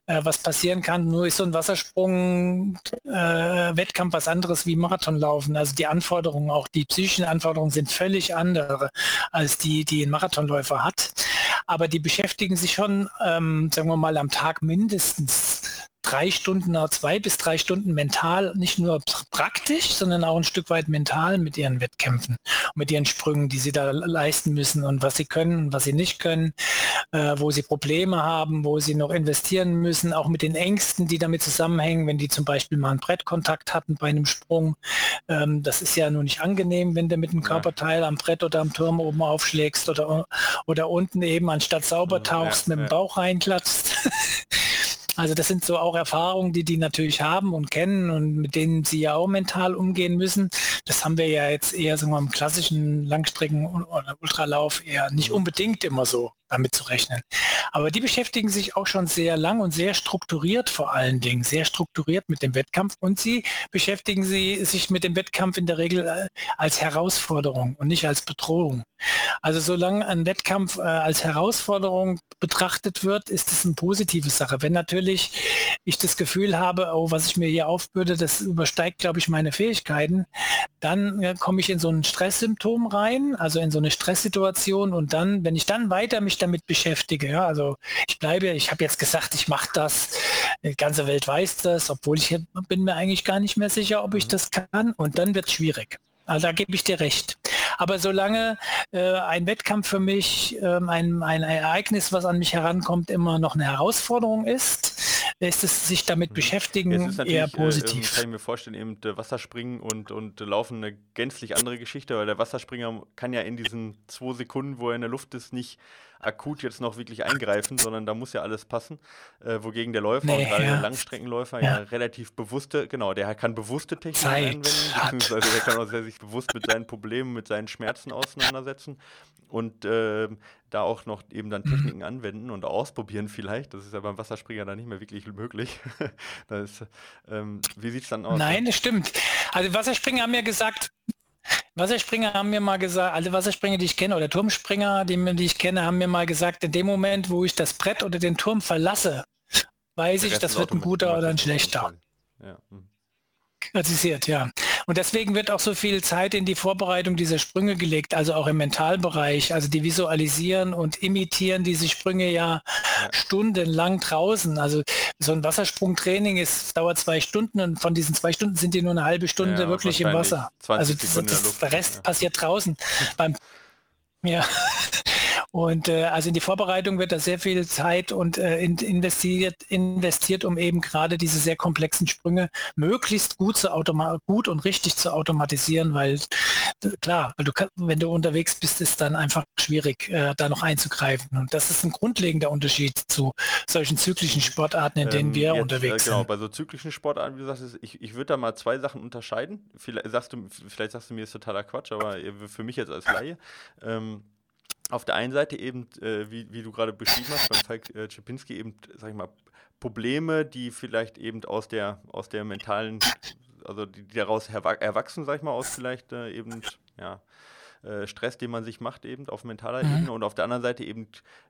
äh, was passieren kann. Nur ist so ein Wassersprung äh, was anderes wie Marathonlaufen. Also die Anforderungen, auch die psychischen Anforderungen sind völlig andere als die, die ein Marathonläufer hat. Aber die beschäftigen sich schon, ähm, sagen wir mal, am Tag mindestens drei Stunden, zwei bis drei Stunden mental, nicht nur praktisch, sondern auch ein Stück weit mental mit ihren Wettkämpfen, mit ihren Sprüngen, die sie da leisten müssen und was sie können und was sie nicht können, äh, wo sie Probleme haben, wo sie noch investieren müssen, auch mit den Ängsten, die damit zusammenhängen, wenn die zum Beispiel mal einen Brettkontakt hatten bei einem Sprung. Ähm, das ist ja nur nicht angenehm, wenn du mit einem Körperteil am Brett oder am Turm oben aufschlägst oder, oder unten eben anstatt sauber tauchst, ja, mit dem Bauch reinklatzt. Also das sind so auch Erfahrungen, die die natürlich haben und kennen und mit denen sie ja auch mental umgehen müssen. Das haben wir ja jetzt eher wir, im klassischen Langstrecken- oder Ultralauf eher nicht mhm. unbedingt immer so damit zu rechnen. Aber die beschäftigen sich auch schon sehr lang und sehr strukturiert vor allen Dingen, sehr strukturiert mit dem Wettkampf und sie beschäftigen sie sich mit dem Wettkampf in der Regel äh, als Herausforderung und nicht als Bedrohung. Also solange ein Wettkampf äh, als Herausforderung betrachtet wird, ist es eine positive Sache. Wenn natürlich ich das Gefühl habe, oh, was ich mir hier aufbürde, das übersteigt, glaube ich, meine Fähigkeiten, dann äh, komme ich in so ein Stresssymptom rein, also in so eine Stresssituation und dann, wenn ich dann weiter mich damit beschäftige, ja, also ich bleibe, ich habe jetzt gesagt, ich mache das, die ganze Welt weiß das, obwohl ich bin mir eigentlich gar nicht mehr sicher, ob ich mhm. das kann und dann wird es schwierig. Also da gebe ich dir recht. Aber solange äh, ein Wettkampf für mich, ähm, ein, ein Ereignis, was an mich herankommt, immer noch eine Herausforderung ist, ist es sich damit mhm. beschäftigen eher äh, positiv. Äh, kann ich mir vorstellen, eben Wasserspringen und, und Laufen eine gänzlich andere Geschichte, weil der Wasserspringer kann ja in diesen zwei Sekunden, wo er in der Luft ist, nicht akut jetzt noch wirklich eingreifen, sondern da muss ja alles passen. Äh, wogegen der Läufer nee, und gerade der Langstreckenläufer ja. ja. relativ bewusste, genau, der kann bewusste Techniken Zeit anwenden, beziehungsweise der kann auch sehr sich bewusst mit seinen Problemen, mit seinen Schmerzen auseinandersetzen und äh, da auch noch eben dann Techniken mhm. anwenden und ausprobieren vielleicht. Das ist ja beim Wasserspringer dann nicht mehr wirklich möglich. ist, ähm, wie sieht es dann aus? Nein, das stimmt. Also Wasserspringer haben ja gesagt, Wasserspringer haben mir mal gesagt, alle Wasserspringer, die ich kenne, oder Turmspringer, die, die ich kenne, haben mir mal gesagt, in dem Moment, wo ich das Brett oder den Turm verlasse, weiß ich, das wird ein guter oder ein schlechter. Ja. Mhm. Kritisiert, ja. Und deswegen wird auch so viel Zeit in die Vorbereitung dieser Sprünge gelegt, also auch im Mentalbereich, also die visualisieren und imitieren diese Sprünge ja, ja. stundenlang draußen. Also so ein Wassersprungtraining ist, dauert zwei Stunden und von diesen zwei Stunden sind die nur eine halbe Stunde ja, wirklich im Wasser. Also das, das, der Rest ja. passiert draußen. Beim, ja, und äh, also in die Vorbereitung wird da sehr viel Zeit und äh, investiert, investiert, um eben gerade diese sehr komplexen Sprünge möglichst gut, zu gut und richtig zu automatisieren, weil klar, weil du wenn du unterwegs bist, ist dann einfach schwierig, äh, da noch einzugreifen. Und das ist ein grundlegender Unterschied zu solchen zyklischen Sportarten, in denen ähm, wir jetzt, unterwegs äh, genau, sind. Genau, bei so zyklischen Sportarten, wie du sagst, ich, ich würde da mal zwei Sachen unterscheiden. Vielleicht sagst du, vielleicht sagst du mir, ist totaler Quatsch, aber für mich jetzt als Laie. Ähm, auf der einen Seite eben, äh, wie, wie du gerade beschrieben hast, beim Falk äh, Czepinski eben, sag ich mal, Probleme, die vielleicht eben aus der, aus der mentalen, also die, die daraus erwachsen, sag ich mal, aus vielleicht äh, eben, ja, äh, Stress, den man sich macht, eben auf mentaler mhm. Ebene und auf der anderen Seite eben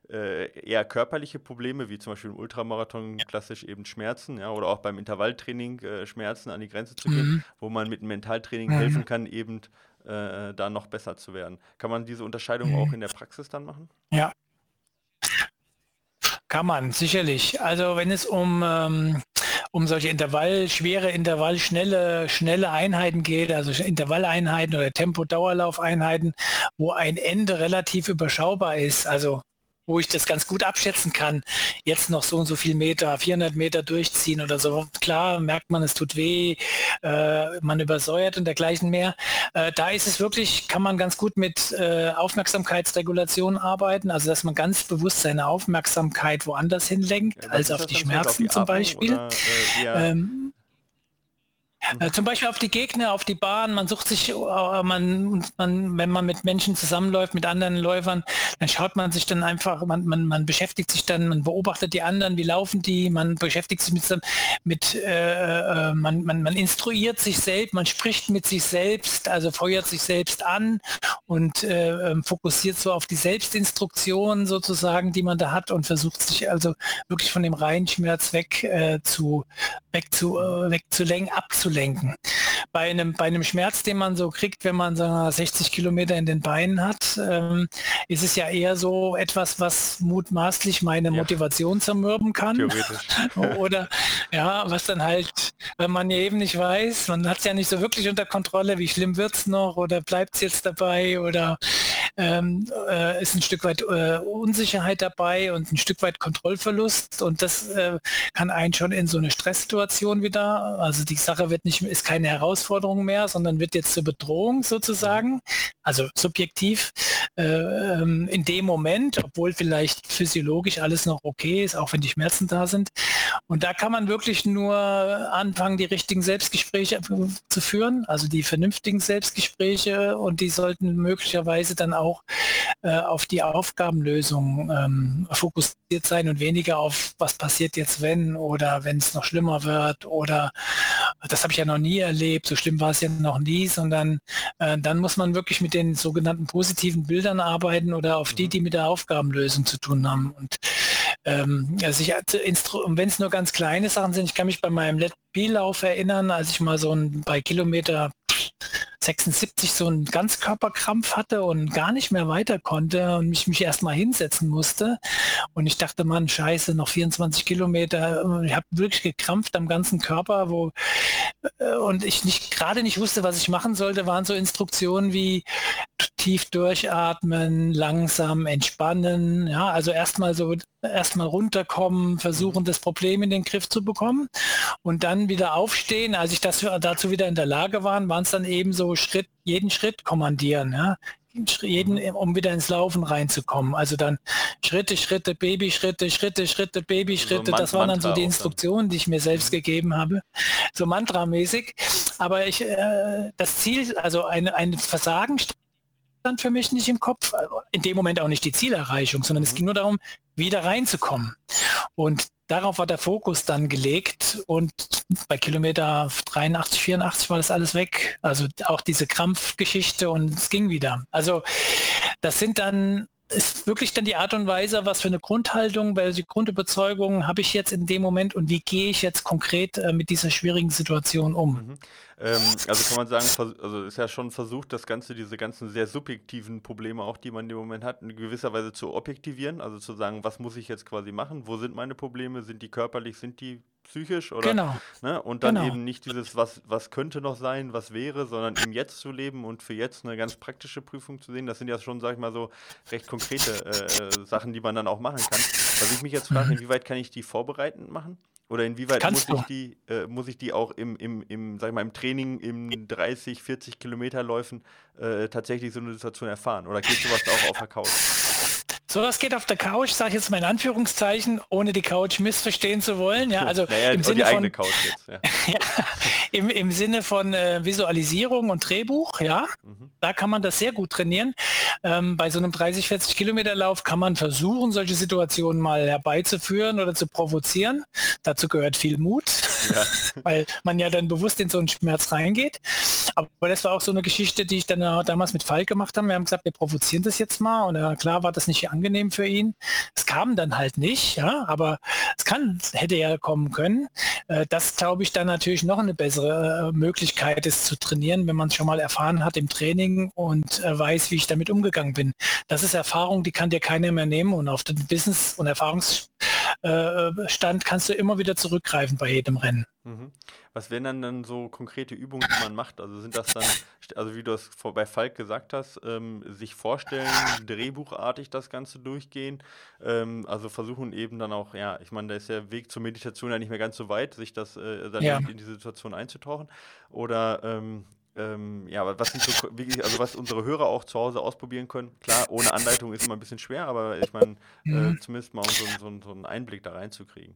äh, eher körperliche Probleme, wie zum Beispiel im Ultramarathon klassisch eben Schmerzen, ja, oder auch beim Intervalltraining äh, Schmerzen an die Grenze zu gehen, mhm. wo man mit dem Mentaltraining mhm. helfen kann, eben äh, da noch besser zu werden. Kann man diese Unterscheidung mhm. auch in der Praxis dann machen? Ja. Kann man, sicherlich. Also wenn es um, ähm, um solche Intervall, schwere Intervall, schnelle, schnelle Einheiten geht, also Intervalleinheiten oder Tempo-Dauerlaufeinheiten, wo ein Ende relativ überschaubar ist, also wo ich das ganz gut abschätzen kann, jetzt noch so und so viel Meter, 400 Meter durchziehen oder so. Klar merkt man, es tut weh, äh, man übersäuert und dergleichen mehr. Äh, da ist es wirklich, kann man ganz gut mit äh, Aufmerksamkeitsregulation arbeiten, also dass man ganz bewusst seine Aufmerksamkeit woanders hinlenkt, ja, als auf die Schmerzen auf die zum Beispiel. Oder, äh, ähm, äh, zum Beispiel auf die Gegner, auf die Bahn. Man sucht sich, äh, man, man, wenn man mit Menschen zusammenläuft, mit anderen Läufern, dann schaut man sich dann einfach, man, man, man beschäftigt sich dann, man beobachtet die anderen, wie laufen die, man beschäftigt sich mit, mit äh, äh, man, man, man instruiert sich selbst, man spricht mit sich selbst, also feuert sich selbst an und äh, ähm, fokussiert so auf die Selbstinstruktion sozusagen, die man da hat und versucht sich also wirklich von dem Reihenschmerz weg äh, zu weg zu wegzulenken, abzulenken abzulenken. Bei einem, bei einem Schmerz, den man so kriegt, wenn man so 60 Kilometer in den Beinen hat, ähm, ist es ja eher so etwas, was mutmaßlich meine ja. Motivation zermürben kann. Oder ja, was dann halt, wenn man ja eben nicht weiß, man hat es ja nicht so wirklich unter Kontrolle, wie schlimm wird es noch oder bleibt es jetzt dabei oder ähm, äh, ist ein Stück weit äh, Unsicherheit dabei und ein Stück weit Kontrollverlust und das äh, kann einen schon in so eine Stresssituation wieder, also die Sache wird nicht, ist keine Herausforderung mehr, sondern wird jetzt zur Bedrohung sozusagen, also subjektiv äh, ähm, in dem Moment, obwohl vielleicht physiologisch alles noch okay ist, auch wenn die Schmerzen da sind. Und da kann man wirklich nur anfangen, die richtigen Selbstgespräche zu führen, also die vernünftigen Selbstgespräche. Und die sollten möglicherweise dann auch äh, auf die Aufgabenlösung ähm, fokussiert sein und weniger auf, was passiert jetzt, wenn oder wenn es noch schlimmer wird oder das habe ich ja noch nie erlebt, so schlimm war es ja noch nie, sondern äh, dann muss man wirklich mit den sogenannten positiven Bildern arbeiten oder auf die, mhm. die mit der Aufgabenlösung zu tun haben. Und ähm, also ich, wenn es nur ganz kleine Sachen sind, ich kann mich bei meinem Let Lauf erinnern, als ich mal so ein bei Kilometer 76 so einen Ganzkörperkrampf hatte und gar nicht mehr weiter konnte und mich, mich erstmal hinsetzen musste. Und ich dachte, Mann, scheiße, noch 24 Kilometer. Ich habe wirklich gekrampft am ganzen Körper, wo äh, und ich nicht gerade nicht wusste, was ich machen sollte, waren so Instruktionen wie tief durchatmen, langsam entspannen, ja, also erstmal so erstmal runterkommen, versuchen das Problem in den Griff zu bekommen und dann wieder aufstehen. Als ich das dazu wieder in der Lage war, waren es dann eben so Schritt, jeden Schritt kommandieren, ja jeden, um wieder ins Laufen reinzukommen. Also dann Schritte, Schritte, Babyschritte, Schritte, Schritte, Babyschritte. So das waren dann so die Instruktionen, die ich mir selbst mhm. gegeben habe. So mantramäßig. Aber ich, äh, das Ziel, also ein, ein Versagen stand für mich nicht im Kopf. In dem Moment auch nicht die Zielerreichung, sondern mhm. es ging nur darum, wieder reinzukommen. Und darauf war der Fokus dann gelegt und bei Kilometer 83, 84 war das alles weg. Also auch diese Krampfgeschichte und es ging wieder. Also das sind dann ist wirklich dann die Art und Weise, was für eine Grundhaltung, welche Grundüberzeugungen habe ich jetzt in dem Moment und wie gehe ich jetzt konkret äh, mit dieser schwierigen Situation um? Mhm. Ähm, also kann man sagen, also ist ja schon versucht, das Ganze, diese ganzen sehr subjektiven Probleme auch, die man im Moment hat, in gewisser Weise zu objektivieren, also zu sagen, was muss ich jetzt quasi machen, wo sind meine Probleme, sind die körperlich, sind die psychisch oder genau. ne? und dann genau. eben nicht dieses, was, was könnte noch sein, was wäre, sondern im Jetzt zu leben und für jetzt eine ganz praktische Prüfung zu sehen. Das sind ja schon, sag ich mal, so recht konkrete äh, äh Sachen, die man dann auch machen kann. Was ich mich jetzt frage, mhm. inwieweit kann ich die vorbereitend machen? Oder inwieweit muss ich, die, äh, muss ich die auch im, im, im, sag ich mal, im Training im 30, 40 Kilometerläufen äh, tatsächlich so eine Situation erfahren? Oder geht sowas auch auf der Couch? Sowas geht auf der Couch, sage ich jetzt mal in Anführungszeichen, ohne die Couch missverstehen zu wollen. Ja, also naja, im, Sinne von, jetzt, ja. ja, im, im, Sinne von äh, Visualisierung und Drehbuch, ja, mhm. da kann man das sehr gut trainieren. Ähm, bei so einem 30, 40 Kilometer Lauf kann man versuchen, solche Situationen mal herbeizuführen oder zu provozieren. Dazu gehört viel Mut, ja. weil man ja dann bewusst in so einen Schmerz reingeht. Aber das war auch so eine Geschichte, die ich dann damals mit Falk gemacht habe. Wir haben gesagt, wir provozieren das jetzt mal. Und äh, klar war das nicht angenehm für ihn. Es kam dann halt nicht, ja, aber es kann, hätte ja kommen können. Äh, das glaube ich dann natürlich noch eine bessere äh, Möglichkeit ist zu trainieren, wenn man es schon mal erfahren hat im Training und weiß, wie ich damit umgegangen bin. Das ist Erfahrung, die kann dir keiner mehr nehmen und auf den Business- und Erfahrungsstand kannst du immer wieder zurückgreifen bei jedem Rennen. Mhm. Was wären dann, dann so konkrete Übungen, die man macht? Also sind das dann, also wie du es bei Falk gesagt hast, ähm, sich vorstellen, drehbuchartig das Ganze durchgehen, ähm, also versuchen eben dann auch, ja, ich meine, da ist der Weg zur Meditation ja nicht mehr ganz so weit, sich das äh, dann ja. in die Situation einzutauchen. Oder ähm, ähm, ja, was sind so wirklich, also was unsere Hörer auch zu Hause ausprobieren können. Klar, ohne Anleitung ist immer ein bisschen schwer, aber ich meine, äh, mhm. zumindest mal um so, so, so einen Einblick da reinzukriegen.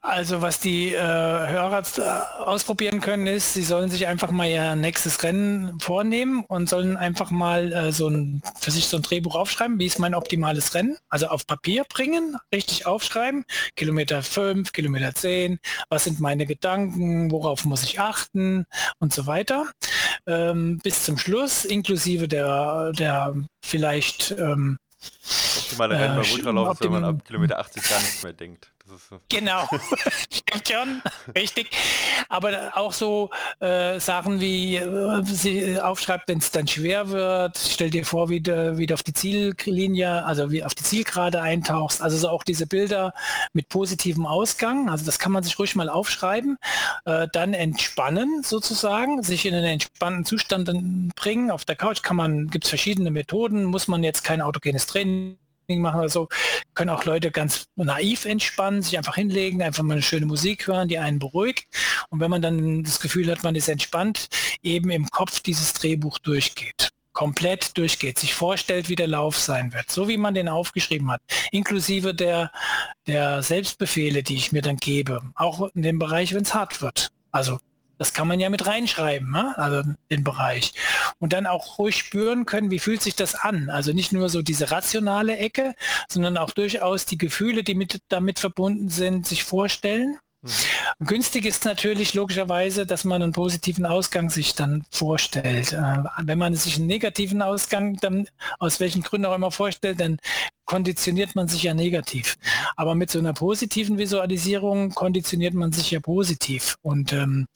Also was die äh, Hörer äh, ausprobieren können, ist, sie sollen sich einfach mal ihr nächstes Rennen vornehmen und sollen einfach mal äh, so ein, für sich so ein Drehbuch aufschreiben, wie ist mein optimales Rennen, also auf Papier bringen, richtig aufschreiben, Kilometer 5, Kilometer 10, was sind meine Gedanken, worauf muss ich achten und so weiter. Ähm, bis zum Schluss, inklusive der, der vielleicht ähm, Optimale Rennen beim Ultralauf wenn man ab Kilometer 80 gar nichts mehr denkt. Genau, stimmt schon, richtig. Aber auch so äh, Sachen wie, äh, sie aufschreibt, wenn es dann schwer wird, stell dir vor, wie du, wie du auf die Ziellinie, also wie auf die Zielgerade eintauchst. Also so auch diese Bilder mit positivem Ausgang, also das kann man sich ruhig mal aufschreiben. Äh, dann entspannen sozusagen, sich in einen entspannten Zustand bringen. Auf der Couch kann man, gibt es verschiedene Methoden, muss man jetzt kein autogenes Training machen oder so, können auch Leute ganz naiv entspannen, sich einfach hinlegen, einfach mal eine schöne Musik hören, die einen beruhigt. Und wenn man dann das Gefühl hat, man ist entspannt, eben im Kopf dieses Drehbuch durchgeht. Komplett durchgeht, sich vorstellt, wie der Lauf sein wird, so wie man den aufgeschrieben hat, inklusive der, der Selbstbefehle, die ich mir dann gebe, auch in dem Bereich, wenn es hart wird. Also das kann man ja mit reinschreiben, ne? also den Bereich. Und dann auch ruhig spüren können, wie fühlt sich das an. Also nicht nur so diese rationale Ecke, sondern auch durchaus die Gefühle, die mit, damit verbunden sind, sich vorstellen. Mhm. Günstig ist natürlich logischerweise, dass man einen positiven Ausgang sich dann vorstellt. Äh, wenn man sich einen negativen Ausgang dann aus welchen Gründen auch immer vorstellt, dann konditioniert man sich ja negativ. Aber mit so einer positiven Visualisierung konditioniert man sich ja positiv. Und ähm,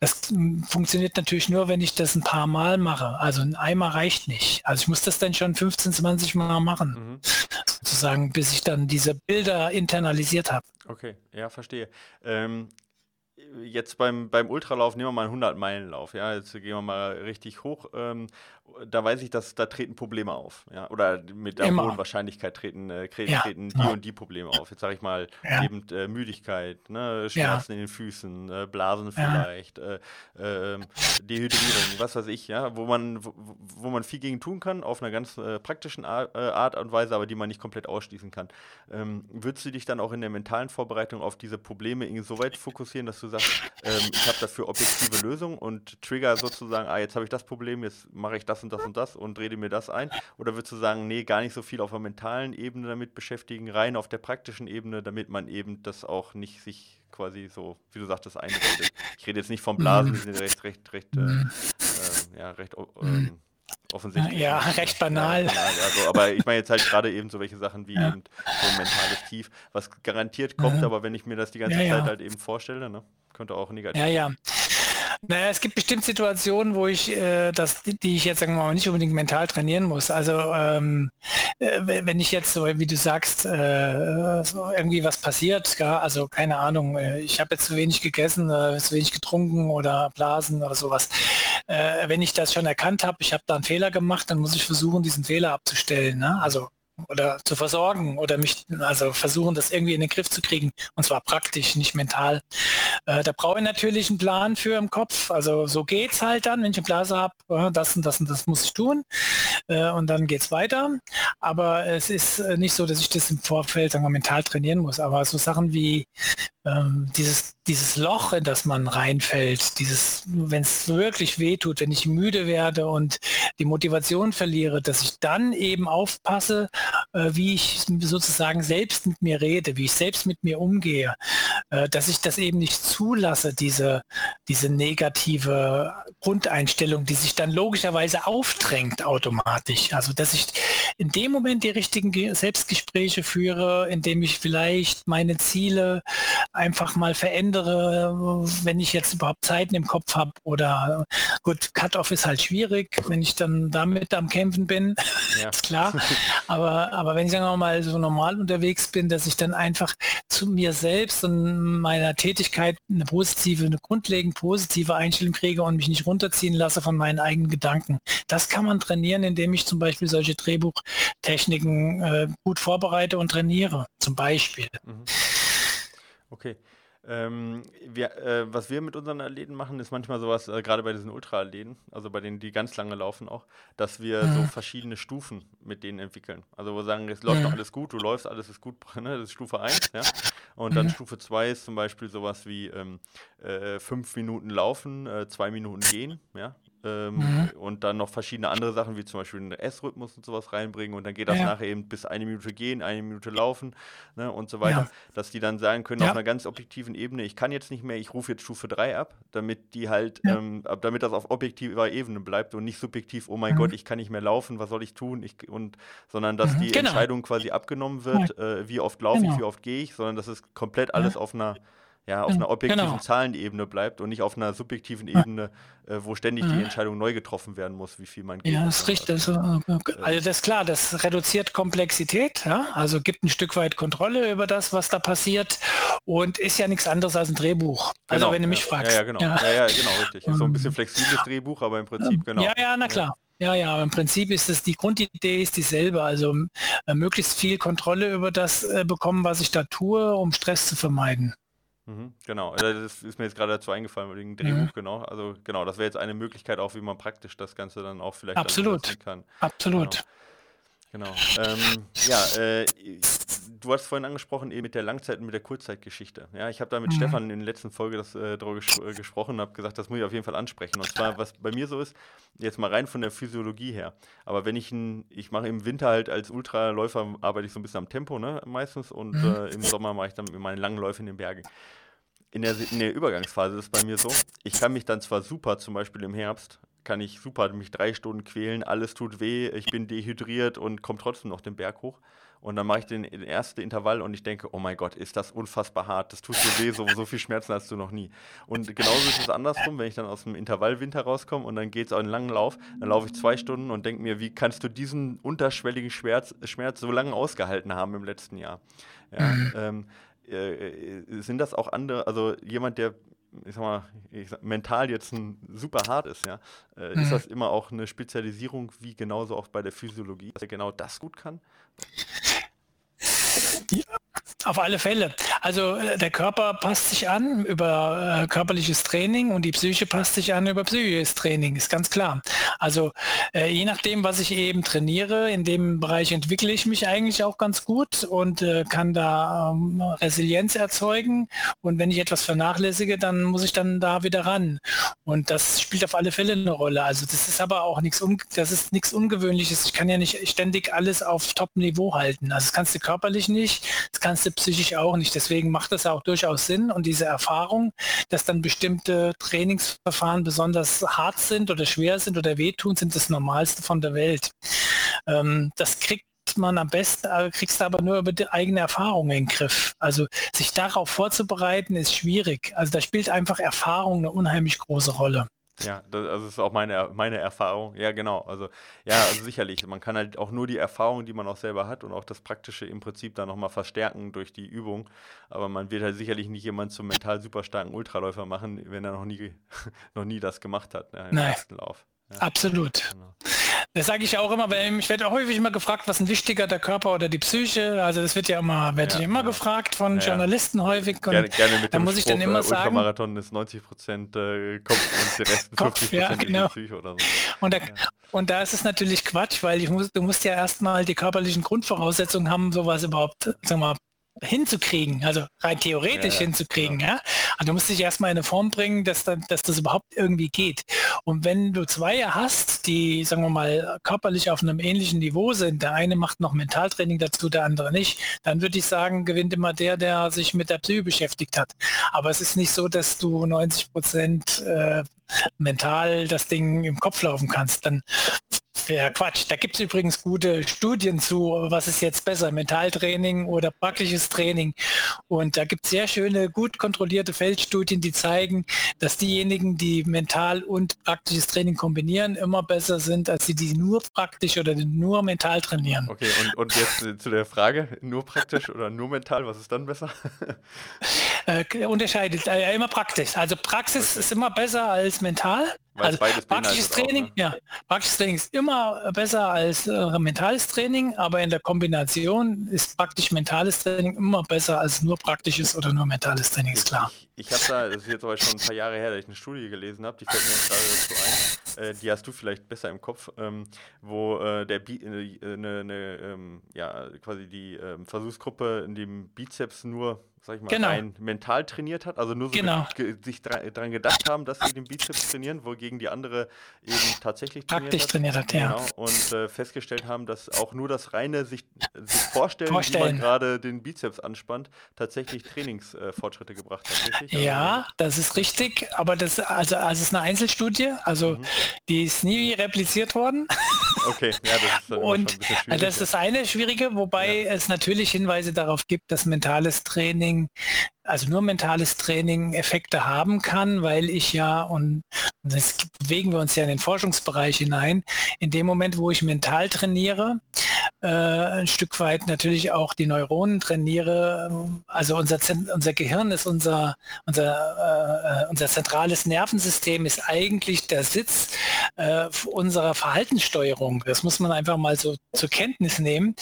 das funktioniert natürlich nur, wenn ich das ein paar Mal mache. Also ein Eimer reicht nicht. Also ich muss das dann schon 15, 20 Mal machen, mhm. sozusagen, bis ich dann diese Bilder internalisiert habe. Okay, ja, verstehe. Ähm, jetzt beim, beim Ultralauf nehmen wir mal einen 100-Meilen-Lauf. Ja, jetzt gehen wir mal richtig hoch. Ähm, da weiß ich, dass da treten Probleme auf. Ja? Oder mit der Immer. hohen Wahrscheinlichkeit treten, äh, treten ja. die ja. und die Probleme auf. Jetzt sage ich mal eben äh, Müdigkeit, ne? Schmerzen in den Füßen, äh, Blasen vielleicht, äh, ähm, Dehydrierung, was weiß ich, ja, wo man, wo, wo, man viel gegen tun kann, auf einer ganz äh, praktischen Art, äh, Art, und Weise, aber die man nicht komplett ausschließen kann. Ähm, würdest du dich dann auch in der mentalen Vorbereitung auf diese Probleme so weit fokussieren, dass du sagst, ähm, ich habe dafür objektive Lösungen und Trigger sozusagen, ah, jetzt habe ich das Problem, jetzt mache ich das und das und das und rede mir das ein? Oder würdest du sagen, nee, gar nicht so viel auf der mentalen Ebene damit beschäftigen, rein auf der praktischen Ebene, damit man eben das auch nicht sich quasi so, wie du sagtest, einredet? Ich rede jetzt nicht vom Blasen, die sind recht, recht, recht, äh, äh, ja, recht, äh, offensichtlich. Ja, recht banal. Ja, banal also, aber ich meine jetzt halt gerade eben so welche Sachen wie ja. eben so ein mentales Tief, was garantiert kommt, aber wenn ich mir das die ganze Zeit halt eben vorstelle, ne, könnte auch negativ. Ja, ja. Naja, es gibt bestimmt Situationen, wo ich äh, das, die ich jetzt sagen wir mal nicht unbedingt mental trainieren muss. Also ähm, äh, wenn ich jetzt so, wie du sagst, äh, so irgendwie was passiert, ja, also keine Ahnung, äh, ich habe jetzt zu wenig gegessen, äh, zu wenig getrunken oder Blasen oder sowas. Äh, wenn ich das schon erkannt habe, ich habe da einen Fehler gemacht, dann muss ich versuchen, diesen Fehler abzustellen. Ne? Also oder zu versorgen oder mich, also versuchen, das irgendwie in den Griff zu kriegen. Und zwar praktisch, nicht mental. Äh, da brauche ich natürlich einen Plan für im Kopf. Also so geht es halt dann, wenn ich eine Blase habe, äh, das und das und das muss ich tun. Äh, und dann geht es weiter. Aber es ist äh, nicht so, dass ich das im Vorfeld wir, mental trainieren muss. Aber so Sachen wie ähm, dieses, dieses Loch, in das man reinfällt, dieses, wenn es wirklich weh tut, wenn ich müde werde und die Motivation verliere, dass ich dann eben aufpasse, äh, wie ich sozusagen selbst mit mir rede, wie ich selbst mit mir umgehe, dass ich das eben nicht zulasse, diese, diese negative Grundeinstellung, die sich dann logischerweise aufdrängt automatisch. Also dass ich in dem Moment die richtigen Selbstgespräche führe, indem ich vielleicht meine Ziele einfach mal verändere, wenn ich jetzt überhaupt Zeiten im Kopf habe oder gut, Cut-off ist halt schwierig, wenn ich dann damit am Kämpfen bin, ja. ist klar. Aber, aber wenn ich wir mal so normal unterwegs bin, dass ich dann einfach zu mir selbst und meiner Tätigkeit eine positive, eine grundlegend positive Einstellung kriege und mich nicht runterziehen lasse von meinen eigenen Gedanken. Das kann man trainieren, indem ich zum Beispiel solche Drehbuchtechniken äh, gut vorbereite und trainiere, zum Beispiel. Mhm. Okay. Ähm, wir, äh, was wir mit unseren Athleten machen, ist manchmal sowas, äh, gerade bei diesen Ultra-Athleten, also bei denen, die ganz lange laufen auch, dass wir mhm. so verschiedene Stufen mit denen entwickeln. Also wo wir sagen, es läuft noch alles gut, du läufst, alles ist gut, ne? das ist Stufe 1, ja. Und dann mhm. Stufe 2 ist zum Beispiel sowas wie ähm, äh, fünf Minuten laufen, äh, zwei Minuten gehen, ja. Ähm, mhm. Und dann noch verschiedene andere Sachen, wie zum Beispiel einen S-Rhythmus und sowas reinbringen. Und dann geht das ja. nachher eben bis eine Minute gehen, eine Minute laufen ne, und so weiter. Ja. Dass die dann sagen können, ja. auf einer ganz objektiven Ebene, ich kann jetzt nicht mehr, ich rufe jetzt Stufe 3 ab, damit die halt, ähm, damit das auf objektiver Ebene bleibt und nicht subjektiv, oh mein mhm. Gott, ich kann nicht mehr laufen, was soll ich tun? Ich, und, sondern dass mhm. die genau. Entscheidung quasi abgenommen wird, äh, wie oft laufe genau. ich, wie oft gehe ich, sondern dass es komplett alles auf einer ja, auf einer objektiven genau. Zahlenebene bleibt und nicht auf einer subjektiven Ebene, äh, wo ständig die Entscheidung neu getroffen werden muss, wie viel man geht. Ja, das ist richtig. Also, also das ist klar, das reduziert Komplexität, ja? also gibt ein Stück weit Kontrolle über das, was da passiert und ist ja nichts anderes als ein Drehbuch. Also genau, wenn du mich ja, fragst. Ja, ja, genau. Ja. ja, genau, richtig. So ein bisschen flexibles Drehbuch, aber im Prinzip, genau. Ja, ja, na klar. Ja, ja, im Prinzip ist es, die Grundidee ist dieselbe, also äh, möglichst viel Kontrolle über das äh, bekommen, was ich da tue, um Stress zu vermeiden. Mhm, genau, also das ist mir jetzt gerade dazu eingefallen wegen. Drehbuch, mhm. genau. Also genau, das wäre jetzt eine Möglichkeit auch, wie man praktisch das Ganze dann auch vielleicht Absolut. kann. Absolut. Genau. Genau. Ähm, ja, äh, du hast vorhin angesprochen, eben mit der Langzeit- und mit der Kurzzeitgeschichte. Ja, ich habe da mit mhm. Stefan in der letzten Folge das, äh, darüber ges äh, gesprochen und habe gesagt, das muss ich auf jeden Fall ansprechen. Und zwar, was bei mir so ist, jetzt mal rein von der Physiologie her. Aber wenn ich, ein, ich mache im Winter halt als Ultraläufer, arbeite ich so ein bisschen am Tempo ne, meistens und mhm. äh, im Sommer mache ich dann meine langen Läufe in den Bergen. In der, in der Übergangsphase ist es bei mir so, ich kann mich dann zwar super, zum Beispiel im Herbst, kann ich super mich drei Stunden quälen, alles tut weh, ich bin dehydriert und komme trotzdem noch den Berg hoch. Und dann mache ich den, den, ersten Intervall und ich denke, oh mein Gott, ist das unfassbar hart, das tut so weh, so, so viel Schmerzen hast du noch nie. Und genauso ist es andersrum, wenn ich dann aus dem Intervallwinter rauskomme und dann geht es auch einen langen Lauf, dann laufe ich zwei Stunden und denke mir, wie kannst du diesen unterschwelligen Schmerz, Schmerz so lange ausgehalten haben im letzten Jahr? Ja, mhm. ähm, äh, äh sind das auch andere, also jemand, der ich sag mal, ich sag, mental jetzt ein super hart ist, ja, äh, mhm. ist das immer auch eine Spezialisierung, wie genauso auch bei der Physiologie, dass er genau das gut kann? Ja, auf alle Fälle. Also äh, der Körper passt sich an über äh, körperliches Training und die Psyche passt sich an über psychisches Training, ist ganz klar. Also äh, je nachdem, was ich eben trainiere, in dem Bereich entwickle ich mich eigentlich auch ganz gut und äh, kann da ähm, Resilienz erzeugen. Und wenn ich etwas vernachlässige, dann muss ich dann da wieder ran. Und das spielt auf alle Fälle eine Rolle. Also das ist aber auch nichts, das ist nichts Ungewöhnliches. Ich kann ja nicht ständig alles auf Top-Niveau halten. Also das kannst du körperlich nicht, das kannst du psychisch auch nicht. Deswegen macht es auch durchaus Sinn und diese Erfahrung, dass dann bestimmte Trainingsverfahren besonders hart sind oder schwer sind oder wehtun, sind das Normalste von der Welt. Ähm, das kriegt man am besten, äh, kriegst du aber nur über die eigene Erfahrung in den Griff. Also sich darauf vorzubereiten ist schwierig. Also da spielt einfach Erfahrung eine unheimlich große Rolle. Ja, das, also ist auch meine, meine Erfahrung. Ja, genau. Also, ja, also sicherlich. Man kann halt auch nur die Erfahrung, die man auch selber hat und auch das Praktische im Prinzip dann nochmal verstärken durch die Übung. Aber man wird halt sicherlich nicht jemand zum mental super starken Ultraläufer machen, wenn er noch nie, noch nie das gemacht hat ne, im Nein. ersten Lauf. Ja. Absolut. Genau. Das sage ich auch immer, weil ich werde häufig immer gefragt, was ist wichtiger, der Körper oder die Psyche. Also das wird ja immer, werde ja, immer ja. gefragt von ja, Journalisten häufig. Und gerne, gerne mit da muss Spruch, ich dann immer äh, sagen. Ultramarathon ist 90 Prozent äh, Kopf und der Rest 50 Prozent genau. Psyche oder so. Und da, und da ist es natürlich Quatsch, weil muss, du musst ja erstmal die körperlichen Grundvoraussetzungen haben, sowas überhaupt, sagen wir mal, hinzukriegen, also rein theoretisch ja, hinzukriegen. Ja. ja. Also du musst dich erstmal in eine Form bringen, dass, da, dass das überhaupt irgendwie geht. Und wenn du zwei hast, die, sagen wir mal, körperlich auf einem ähnlichen Niveau sind, der eine macht noch Mentaltraining dazu, der andere nicht, dann würde ich sagen, gewinnt immer der, der sich mit der Psyche beschäftigt hat. Aber es ist nicht so, dass du 90 Prozent äh, mental das Ding im Kopf laufen kannst. Dann ja, Quatsch. Da gibt es übrigens gute Studien zu, was ist jetzt besser, Mentaltraining oder praktisches Training. Und da gibt es sehr schöne, gut kontrollierte Feldstudien, die zeigen, dass diejenigen, die mental und praktisches Training kombinieren, immer besser sind, als die, die nur praktisch oder nur mental trainieren. Okay, und, und jetzt zu der Frage, nur praktisch oder nur mental, was ist dann besser? äh, unterscheidet, äh, immer praktisch. Also Praxis okay. ist immer besser als mental. Also praktisches Training, auch, ne? ja, praktisches Training ist immer besser als äh, mentales Training, aber in der Kombination ist praktisch mentales Training immer besser als nur praktisches oder nur mentales Training, ist klar. Ich, ich habe da, das ist jetzt aber schon ein paar Jahre her, dass ich eine Studie gelesen habe, die fällt mir jetzt gerade dazu ein, äh, die hast du vielleicht besser im Kopf, ähm, wo äh, der Bi äh, eine, eine ähm, ja, quasi die ähm, Versuchsgruppe in dem Bizeps nur sag ich mal, genau. rein mental trainiert hat, also nur so genau. ge sich dran gedacht haben, dass sie den Bizeps trainieren, wogegen die andere eben tatsächlich Praktisch trainiert hat, trainiert hat ja. Genau, und äh, festgestellt haben, dass auch nur das reine sich, sich vorstellen, vorstellen, wie man gerade den Bizeps anspannt, tatsächlich Trainingsfortschritte äh, gebracht hat. Richtig? Ja, also, das ist richtig, aber das also, also ist eine Einzelstudie, also mhm. die ist nie repliziert worden. Okay, ja, das ist dann und das ist eine Schwierige, wobei ja. es natürlich Hinweise darauf gibt, dass mentales Training Training, also nur mentales Training Effekte haben kann, weil ich ja, und das bewegen wir uns ja in den Forschungsbereich hinein, in dem Moment, wo ich mental trainiere, äh, ein Stück weit natürlich auch die Neuronen trainiere. Also unser, unser Gehirn ist unser, unser, äh, unser zentrales Nervensystem ist eigentlich der Sitz äh, unserer Verhaltenssteuerung. Das muss man einfach mal so zur Kenntnis nehmen.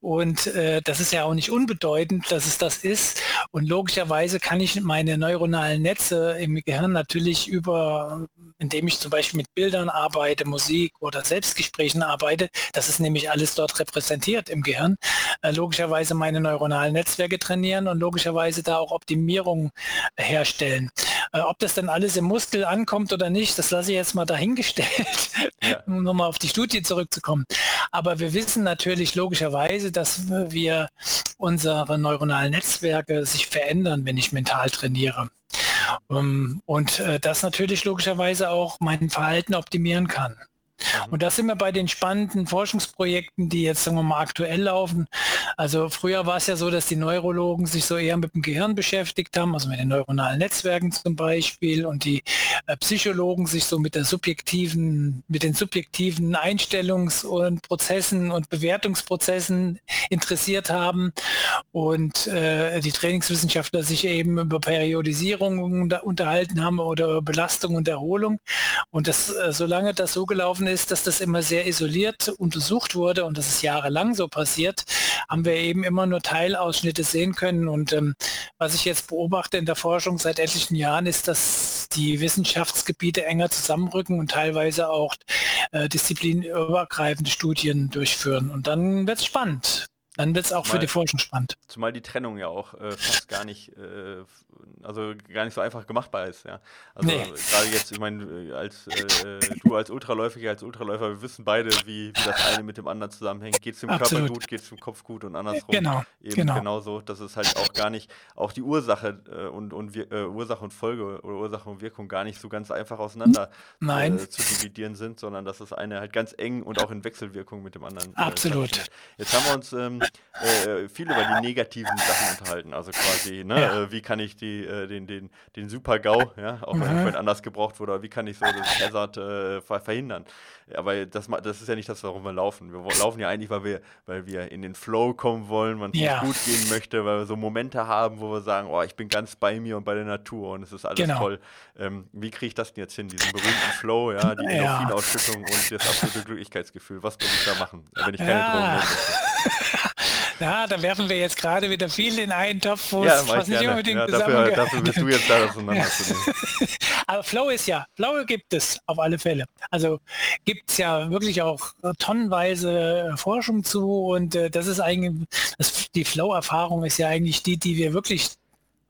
Und äh, das ist ja auch nicht unbedeutend, dass es das ist. Und logischerweise kann ich meine neuronalen Netze im Gehirn natürlich über, indem ich zum Beispiel mit Bildern arbeite, Musik oder Selbstgesprächen arbeite, das ist nämlich alles dort repräsentiert im Gehirn, äh, logischerweise meine neuronalen Netzwerke trainieren und logischerweise da auch Optimierung herstellen. Äh, ob das dann alles im Muskel ankommt oder nicht, das lasse ich jetzt mal dahingestellt, ja. um nochmal auf die Studie zurückzukommen. Aber wir wissen natürlich logischerweise, dass wir unsere neuronalen Netzwerke sich verändern, wenn ich mental trainiere. Ähm, und äh, das natürlich logischerweise auch mein Verhalten optimieren kann. Und da sind wir bei den spannenden Forschungsprojekten, die jetzt, sagen wir mal, aktuell laufen. Also früher war es ja so, dass die Neurologen sich so eher mit dem Gehirn beschäftigt haben, also mit den neuronalen Netzwerken zum Beispiel, und die äh, Psychologen sich so mit der subjektiven, mit den subjektiven Einstellungs- und Prozessen und Bewertungsprozessen interessiert haben. Und äh, die Trainingswissenschaftler sich eben über Periodisierung unter, unterhalten haben oder Belastung und Erholung. Und das, äh, solange das so gelaufen ist, dass das immer sehr isoliert untersucht wurde und das ist jahrelang so passiert, haben wir eben immer nur Teilausschnitte sehen können. Und ähm, was ich jetzt beobachte in der Forschung seit etlichen Jahren ist, dass die Wissenschaftsgebiete enger zusammenrücken und teilweise auch äh, disziplinübergreifende Studien durchführen. Und dann wird es spannend. Dann wird es auch zumal, für die Forschung spannend. Zumal die Trennung ja auch äh, fast gar nicht, äh, also gar nicht so einfach gemachtbar ist. Ja? Also nee. gerade jetzt, ich meine, äh, als äh, du als Ultraläufer, als Ultraläufer, wir wissen beide, wie, wie das eine mit dem anderen zusammenhängt. Geht es dem Absolut. Körper gut, geht es dem Kopf gut und andersrum. Genau. Eben genau. genauso. Das ist halt auch gar nicht, auch die Ursache äh, und, und äh, Ursache und Folge oder Ursache und Wirkung gar nicht so ganz einfach auseinander zu dividieren sind, sondern dass das eine halt ganz eng und auch in Wechselwirkung mit dem anderen. Absolut. Jetzt haben wir uns ähm, äh, viel über die negativen Sachen unterhalten. Also quasi, ne, ja. äh, wie kann ich die, äh, den, den, den Super-GAU, ja, auch mhm. wenn anders gebraucht wurde, wie kann ich so das Hazard äh, verhindern? Aber das, das ist ja nicht das, warum wir laufen. Wir laufen ja eigentlich, weil wir, weil wir in den Flow kommen wollen, man ja. gut gehen möchte, weil wir so Momente haben, wo wir sagen, oh, ich bin ganz bei mir und bei der Natur und es ist alles genau. toll. Ähm, wie kriege ich das denn jetzt hin, diesen berühmten Flow, ja, die ja. Endorphinausschüttung und das absolute Glücklichkeitsgefühl? Was muss ich da machen, wenn ich keine ja. Drogen nehme? Ja, da werfen wir jetzt gerade wieder viel in einen Topf, wo ja, es fast nicht unbedingt ja, dafür, dafür bist du jetzt da, das auseinanderzunehmen. Aber Flow ist ja, Flow gibt es auf alle Fälle. Also gibt es ja wirklich auch tonnenweise Forschung zu und äh, das ist eigentlich, das, die Flow-Erfahrung ist ja eigentlich die, die wir wirklich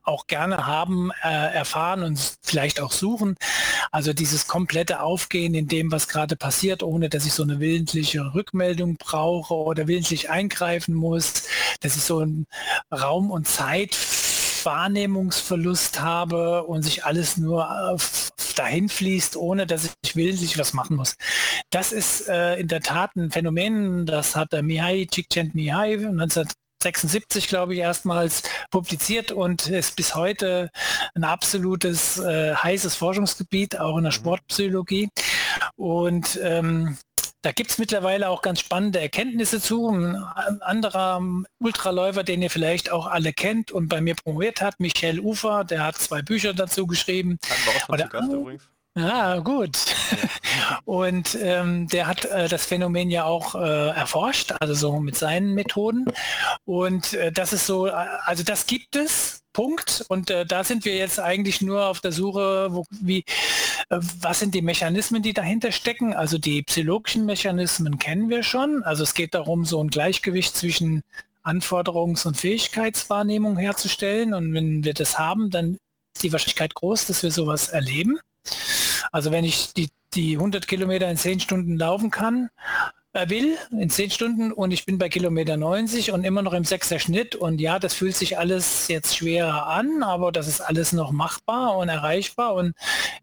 auch gerne haben, äh, erfahren und vielleicht auch suchen. Also dieses komplette Aufgehen in dem, was gerade passiert, ohne dass ich so eine willentliche Rückmeldung brauche oder willentlich eingreifen muss, dass ich so einen Raum und Zeit Wahrnehmungsverlust habe und sich alles nur äh, dahin fließt, ohne dass ich willentlich was machen muss. Das ist äh, in der Tat ein Phänomen, das hat der Mihai Csikszentmihalyi 19 76, glaube ich, erstmals publiziert und ist bis heute ein absolutes äh, heißes Forschungsgebiet, auch in der mhm. Sportpsychologie. Und ähm, da gibt es mittlerweile auch ganz spannende Erkenntnisse zu. Ein anderer Ultraläufer, den ihr vielleicht auch alle kennt und bei mir promoviert hat, Michael Ufer, der hat zwei Bücher dazu geschrieben. Oder, Ah, gut. Und ähm, der hat äh, das Phänomen ja auch äh, erforscht, also so mit seinen Methoden. Und äh, das ist so, äh, also das gibt es, Punkt. Und äh, da sind wir jetzt eigentlich nur auf der Suche, wo, wie, äh, was sind die Mechanismen, die dahinter stecken. Also die psychologischen Mechanismen kennen wir schon. Also es geht darum, so ein Gleichgewicht zwischen Anforderungs- und Fähigkeitswahrnehmung herzustellen. Und wenn wir das haben, dann ist die Wahrscheinlichkeit groß, dass wir sowas erleben. Also wenn ich die, die 100 Kilometer in 10 Stunden laufen kann, äh, will, in 10 Stunden und ich bin bei Kilometer 90 und immer noch im 6er Schnitt und ja, das fühlt sich alles jetzt schwerer an, aber das ist alles noch machbar und erreichbar und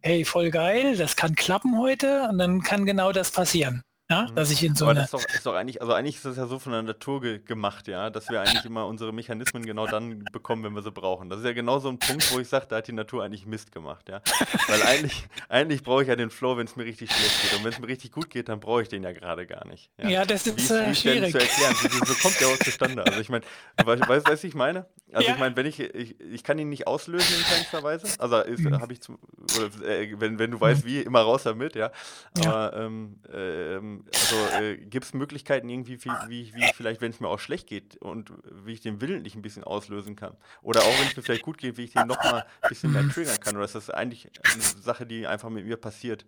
hey, voll geil, das kann klappen heute und dann kann genau das passieren. Ja, mhm. dass ich in so Aber. Das ist doch, ist doch, eigentlich, also eigentlich ist das ja so von der Natur ge gemacht, ja, dass wir eigentlich immer unsere Mechanismen genau dann bekommen, wenn wir sie brauchen. Das ist ja genau so ein Punkt, wo ich sage, da hat die Natur eigentlich Mist gemacht, ja. Weil eigentlich, eigentlich brauche ich ja den Flow, wenn es mir richtig schlecht geht. Und wenn es mir richtig gut geht, dann brauche ich den ja gerade gar nicht. Ja, ja das ist wie, äh, wie schwierig. zu erklären. Wie, so kommt der auch zustande. Also ich meine, weißt du, was ich meine? Also ja. ich meine, wenn ich, ich, ich kann ihn nicht auslösen in keinster Weise. Also mhm. habe ich zum, oder, äh, wenn, wenn du weißt, mhm. wie, immer raus damit, ja. Aber ja. Ähm, ähm, also äh, gibt es Möglichkeiten irgendwie, wie, wie, wie vielleicht, wenn es mir auch schlecht geht und wie ich den willentlich ein bisschen auslösen kann? Oder auch wenn es mir vielleicht gut geht, wie ich den nochmal ein bisschen mehr triggern kann? Oder ist das eigentlich eine Sache, die einfach mit mir passiert?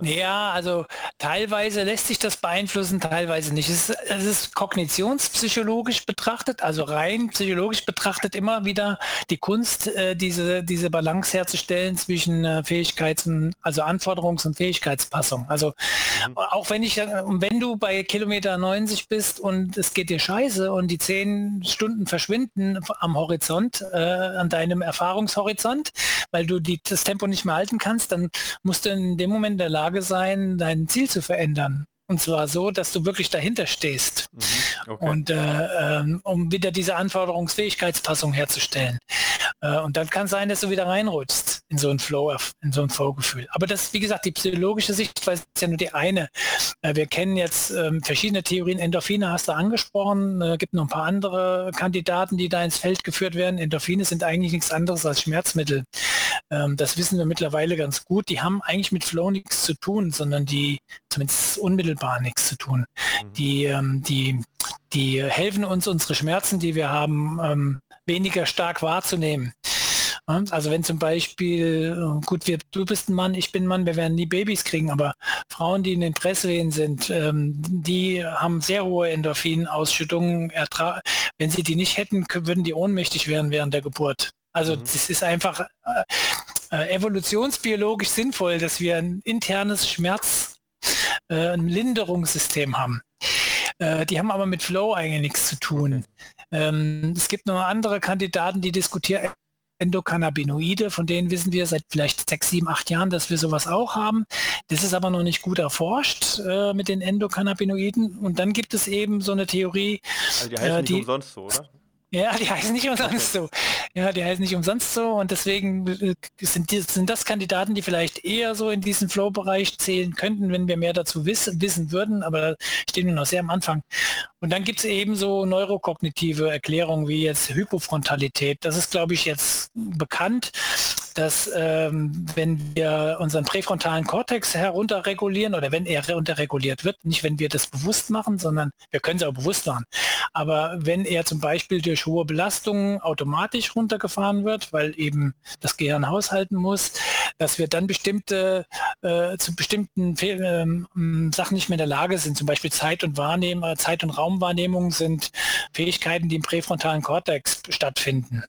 Ja, also teilweise lässt sich das beeinflussen, teilweise nicht. Es ist, es ist kognitionspsychologisch betrachtet, also rein psychologisch betrachtet immer wieder die Kunst, äh, diese, diese Balance herzustellen zwischen äh, und, also Anforderungs- und Fähigkeitspassung. Also mhm. auch wenn ich, äh, wenn du bei Kilometer 90 bist und es geht dir scheiße und die zehn Stunden verschwinden am Horizont, äh, an deinem Erfahrungshorizont, weil du die, das Tempo nicht mehr halten kannst, dann musst du in dem Moment in der Lage sein, dein Ziel zu verändern. Und zwar so, dass du wirklich dahinter stehst. Mhm, okay. Und äh, ähm, um wieder diese Anforderungsfähigkeitspassung herzustellen. Äh, und dann kann sein, dass du wieder reinrutschst in so ein Flow, in so ein Flow-Gefühl. Aber das, wie gesagt, die psychologische Sichtweise ist ja nur die eine. Äh, wir kennen jetzt ähm, verschiedene Theorien. Endorphine hast du angesprochen. Es äh, gibt noch ein paar andere Kandidaten, die da ins Feld geführt werden. Endorphine sind eigentlich nichts anderes als Schmerzmittel. Ähm, das wissen wir mittlerweile ganz gut. Die haben eigentlich mit Flow nichts zu tun, sondern die zumindest unmittelbar nichts zu tun. Mhm. Die, ähm, die, die helfen uns, unsere Schmerzen, die wir haben, ähm, weniger stark wahrzunehmen. Also wenn zum Beispiel, äh, gut, wir, du bist ein Mann, ich bin ein Mann, wir werden nie Babys kriegen, aber Frauen, die in den Presswehen sind, ähm, die haben sehr hohe Endorphinausschüttungen. Wenn sie die nicht hätten, würden die ohnmächtig werden während der Geburt. Also mhm. das ist einfach äh, äh, evolutionsbiologisch sinnvoll, dass wir ein internes Schmerz, äh, ein Linderungssystem haben. Äh, die haben aber mit Flow eigentlich nichts zu tun. Ähm, es gibt noch andere Kandidaten, die diskutieren Endokannabinoide, von denen wissen wir seit vielleicht sechs, sieben, acht Jahren, dass wir sowas auch haben. Das ist aber noch nicht gut erforscht äh, mit den Endokannabinoiden. Und dann gibt es eben so eine Theorie. Also die heißen äh, die, nicht umsonst so, oder? Ja, die heißen nicht umsonst so. Ja, die heißen nicht umsonst so und deswegen äh, sind, die, sind das Kandidaten, die vielleicht eher so in diesen Flow-Bereich zählen könnten, wenn wir mehr dazu wissen, wissen würden, aber stehen wir noch sehr am Anfang. Und dann gibt es eben so neurokognitive Erklärungen wie jetzt Hypofrontalität. Das ist, glaube ich, jetzt bekannt, dass ähm, wenn wir unseren präfrontalen Kortex herunterregulieren oder wenn er herunterreguliert wird, nicht wenn wir das bewusst machen, sondern wir können es auch bewusst machen. Aber wenn er zum Beispiel durch hohe Belastungen automatisch runtergefahren wird, weil eben das Gehirn haushalten muss, dass wir dann bestimmte äh, zu bestimmten ähm, Sachen nicht mehr in der Lage sind, zum Beispiel Zeit und Wahrnehmung, Zeit und Raumwahrnehmung sind Fähigkeiten, die im präfrontalen Kortex stattfinden.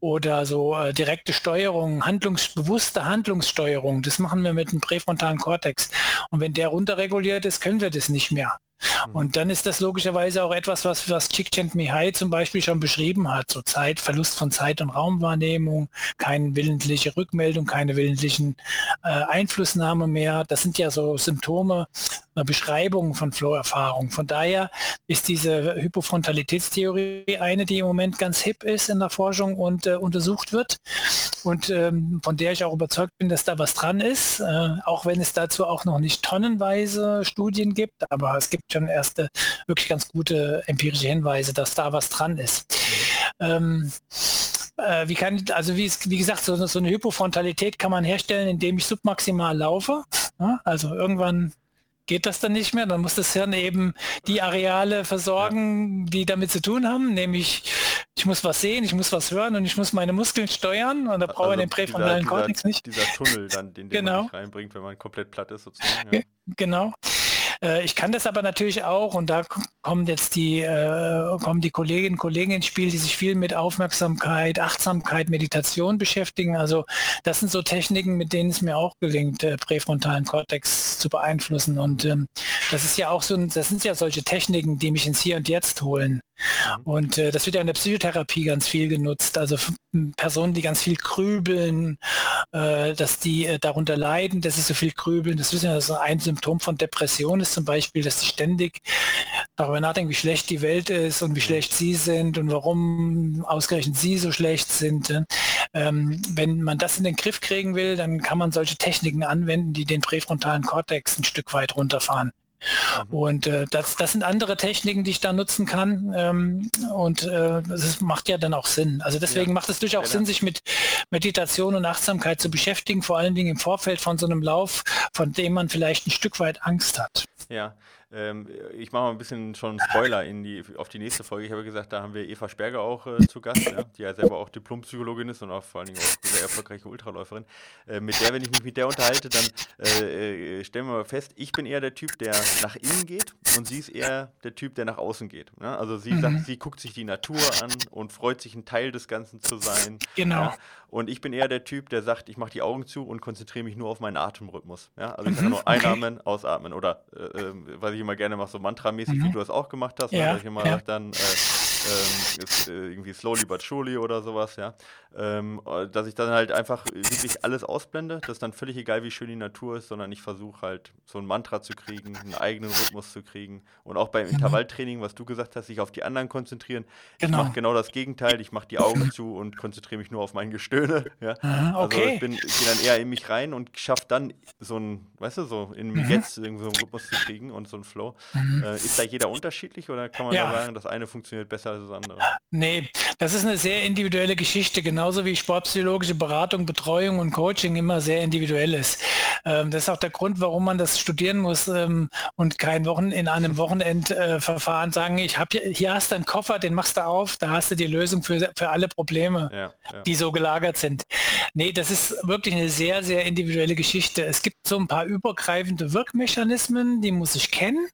Oder so äh, direkte Steuerung, handlungsbewusste Handlungssteuerung, das machen wir mit dem präfrontalen Kortex. Und wenn der runterreguliert ist, können wir das nicht mehr. Mhm. Und dann ist das logischerweise auch etwas, was, was Csikszentmihalyi zum Beispiel schon beschrieben hat. So Zeit, Verlust von Zeit- und Raumwahrnehmung, keine willentliche Rückmeldung, keine willentlichen äh, Einflussnahme mehr. Das sind ja so Symptome, eine Beschreibung von Flow-Erfahrung. Von daher ist diese Hypofrontalitätstheorie eine, die im Moment ganz hip ist in der Forschung und äh, untersucht wird und ähm, von der ich auch überzeugt bin, dass da was dran ist, äh, auch wenn es dazu auch noch nicht tonnenweise Studien gibt, aber es gibt schon erste wirklich ganz gute empirische Hinweise, dass da was dran ist. Ähm, äh, wie kann, also wie, wie gesagt, so, so, eine Hypofrontalität kann man herstellen, indem ich submaximal laufe. Ja, also irgendwann geht das dann nicht mehr. Dann muss das Hirn eben die Areale versorgen, die damit zu tun haben, nämlich ich muss was sehen, ich muss was hören und ich muss meine Muskeln steuern und da brauche also ich den präfrontalen Kortex nicht. Dieser Tunnel dann, den, den genau. man reinbringt, wenn man komplett platt ist sozusagen. Ja. Genau. Äh, ich kann das aber natürlich auch, und da kommen jetzt die, äh, kommen die Kolleginnen und Kollegen ins Spiel, die sich viel mit Aufmerksamkeit, Achtsamkeit, Meditation beschäftigen. Also das sind so Techniken, mit denen es mir auch gelingt, äh, präfrontalen Kortex zu beeinflussen. Und ähm, das ist ja auch so, das sind ja solche Techniken, die mich ins Hier und Jetzt holen. Mhm. Und äh, das wird ja in der Psychotherapie ganz viel genutzt. Also Personen, die ganz viel grübeln, äh, dass die äh, darunter leiden, dass sie so viel grübeln. Das wissen ja, das ein Symptom von Depression ist zum Beispiel, dass sie ständig darüber nachdenken, wie schlecht die Welt ist und wie schlecht sie sind und warum ausgerechnet sie so schlecht sind. Ähm, wenn man das in den Griff kriegen will, dann kann man solche Techniken anwenden, die den präfrontalen Kortex ein Stück weit runterfahren. Mhm. Und äh, das, das sind andere Techniken, die ich da nutzen kann. Ähm, und äh, das macht ja dann auch Sinn. Also deswegen ja. macht es durchaus ja, Sinn, sich mit Meditation und Achtsamkeit zu beschäftigen, vor allen Dingen im Vorfeld von so einem Lauf, von dem man vielleicht ein Stück weit Angst hat. Ja, ähm, ich mache mal ein bisschen schon Spoiler in die, auf die nächste Folge. Ich habe gesagt, da haben wir Eva Sperger auch äh, zu Gast, ja, die ja selber auch Diplompsychologin ist und auch vor allen Dingen auch sehr erfolgreiche Ultraläuferin. Äh, mit der, wenn ich mich mit der unterhalte, dann äh, äh, stellen wir mal fest, ich bin eher der Typ, der nach innen geht und sie ist eher der Typ, der nach außen geht. Ne? Also sie mhm. sagt, sie guckt sich die Natur an und freut sich, ein Teil des Ganzen zu sein. Genau. Ja? Und ich bin eher der Typ, der sagt, ich mache die Augen zu und konzentriere mich nur auf meinen Atemrhythmus. Ja? Also ich kann mhm, nur einatmen, ausatmen oder äh, äh, was ich immer gerne mache, so mantramäßig, mhm. wie du das auch gemacht hast. Ja, ne? ich immer ja. dann äh, ähm, ist, äh, irgendwie slowly but surely oder sowas, ja. Ähm, dass ich dann halt einfach wirklich alles ausblende. Das ist dann völlig egal, wie schön die Natur ist, sondern ich versuche halt so ein Mantra zu kriegen, einen eigenen Rhythmus zu kriegen. Und auch beim mhm. Intervalltraining, was du gesagt hast, sich auf die anderen konzentrieren. Genau. Ich mache genau das Gegenteil. Ich mache die Augen zu und konzentriere mich nur auf mein Gestöhne. Ja. Aha, okay. Also ich, ich gehe dann eher in mich rein und schaffe dann so ein, weißt du, so in mhm. Jetzt irgendwie so einen Rhythmus zu kriegen und so ein Flow. Mhm. Äh, ist da jeder unterschiedlich oder kann man ja. da sagen, das eine funktioniert besser als das andere? Nee, das ist eine sehr individuelle Geschichte, genauso wie sportpsychologische Beratung, Betreuung und Coaching immer sehr individuell ist. Ähm, das ist auch der Grund, warum man das studieren muss ähm, und kein Wochen in einem Wochenendverfahren äh, sagen, ich habe hier, hier hast du einen Koffer, den machst du auf, da hast du die Lösung für, für alle Probleme, ja, ja. die so gelagert sind. Nee, das ist wirklich eine sehr, sehr individuelle Geschichte. Es gibt so ein paar übergreifende Wirkmechanismen, die muss ich kennen.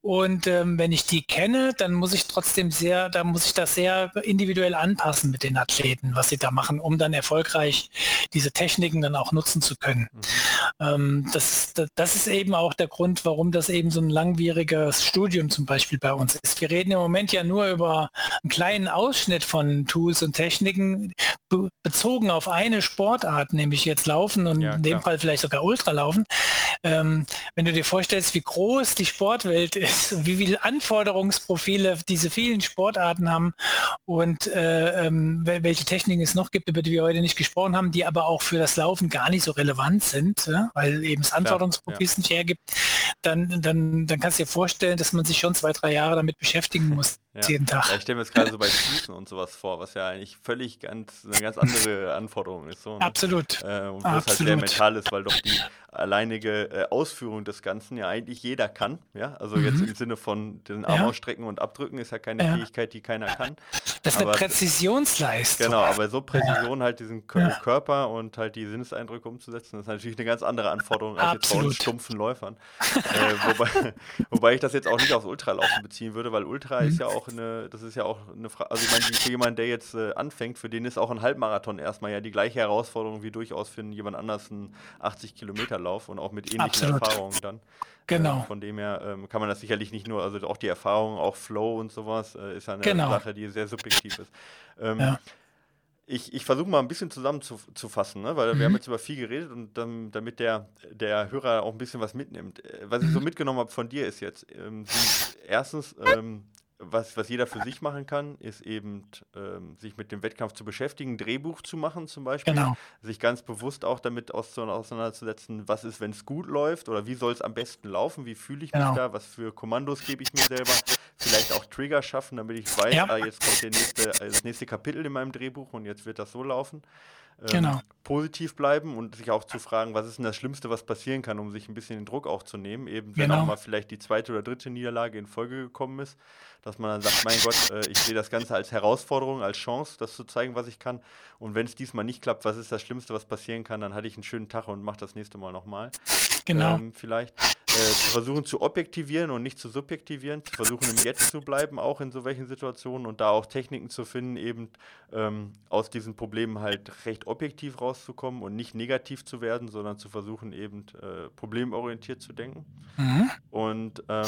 Und ähm, wenn ich die kenne, dann muss ich trotzdem sehr, da muss ich das sehr individuell anpassen mit den Athleten, was sie da machen, um dann erfolgreich diese Techniken dann auch nutzen zu können. Mhm. Ähm, das, das ist eben auch der Grund, warum das eben so ein langwieriges Studium zum Beispiel bei uns ist. Wir reden im Moment ja nur über einen kleinen Ausschnitt von Tools und Techniken be bezogen auf eine Sportart, nämlich jetzt Laufen und ja, in dem Fall vielleicht sogar Ultralaufen. Ähm, wenn du dir vorstellst, wie groß die Sportwelt ist, wie viele Anforderungsprofile diese vielen Sportarten haben und äh, ähm, welche Techniken es noch gibt, über die wir heute nicht gesprochen haben, die aber auch für das Laufen gar nicht so relevant sind, ja? weil eben das Anforderungsprofil ja, ja. nicht hergibt, dann, dann, dann kannst du dir vorstellen, dass man sich schon zwei, drei Jahre damit beschäftigen muss, jeden Tag. ich stelle mir jetzt gerade so bei Füßen und sowas vor, was ja eigentlich völlig ganz, eine ganz andere Anforderung ist. So, ne? Absolut. Äh, und was halt sehr mental ist, weil doch die alleinige äh, Ausführung des Ganzen ja eigentlich jeder kann. Ja, also mhm. jetzt im Sinne von den Arm ja. ausstrecken und abdrücken ist ja keine ja. Fähigkeit, die keiner kann. Das ist aber, eine Präzisionsleistung. Genau, aber so Präzision halt diesen ja. Körper und halt die Sinneseindrücke umzusetzen, ist natürlich eine ganz andere Anforderung als Absolut. jetzt bei uns stumpfen Läufern. äh, wobei, wobei ich das jetzt auch nicht aufs Ultralaufen beziehen würde, weil Ultra mhm. ist ja auch eine, das ist ja auch eine Frage, also ich meine, für jemanden, der jetzt äh, anfängt, für den ist auch ein Halbmarathon erstmal ja die gleiche Herausforderung wie durchaus für jemand anders ein 80 Kilometer Lauf und auch mit ähnlichen Absolut. Erfahrungen dann. Genau. Äh, von dem her ähm, kann man das sicherlich nicht nur, also auch die Erfahrung, auch Flow und sowas, äh, ist eine genau. Sache, die sehr subjektiv ist. Ähm, ja. Ich, ich versuche mal ein bisschen zusammenzufassen, ne? weil mhm. wir haben jetzt über viel geredet und dann, damit der, der Hörer auch ein bisschen was mitnimmt. Äh, was ich so mhm. mitgenommen habe von dir ist jetzt, ähm, erstens ähm, was, was jeder für sich machen kann, ist eben ähm, sich mit dem Wettkampf zu beschäftigen, ein Drehbuch zu machen zum Beispiel, genau. sich ganz bewusst auch damit auseinanderzusetzen, was ist, wenn es gut läuft oder wie soll es am besten laufen, wie fühle ich genau. mich da, was für Kommandos gebe ich mir selber, vielleicht auch Trigger schaffen, damit ich weiß, ja. ah, jetzt kommt nächste, äh, das nächste Kapitel in meinem Drehbuch und jetzt wird das so laufen ähm, genau. positiv bleiben und sich auch zu fragen, was ist denn das Schlimmste, was passieren kann, um sich ein bisschen den Druck auch zu nehmen, eben wenn genau. auch mal vielleicht die zweite oder dritte Niederlage in Folge gekommen ist, dass man dann sagt, mein Gott, äh, ich sehe das Ganze als Herausforderung, als Chance, das zu zeigen, was ich kann und wenn es diesmal nicht klappt, was ist das Schlimmste, was passieren kann, dann hatte ich einen schönen Tag und mache das nächste Mal nochmal. Genau. Ähm, vielleicht äh, zu versuchen zu objektivieren und nicht zu subjektivieren, zu versuchen im Jetzt zu bleiben, auch in so welchen Situationen und da auch Techniken zu finden, eben ähm, aus diesen Problemen halt recht objektiv rauszukommen und nicht negativ zu werden, sondern zu versuchen eben äh, problemorientiert zu denken. Mhm. Und ähm,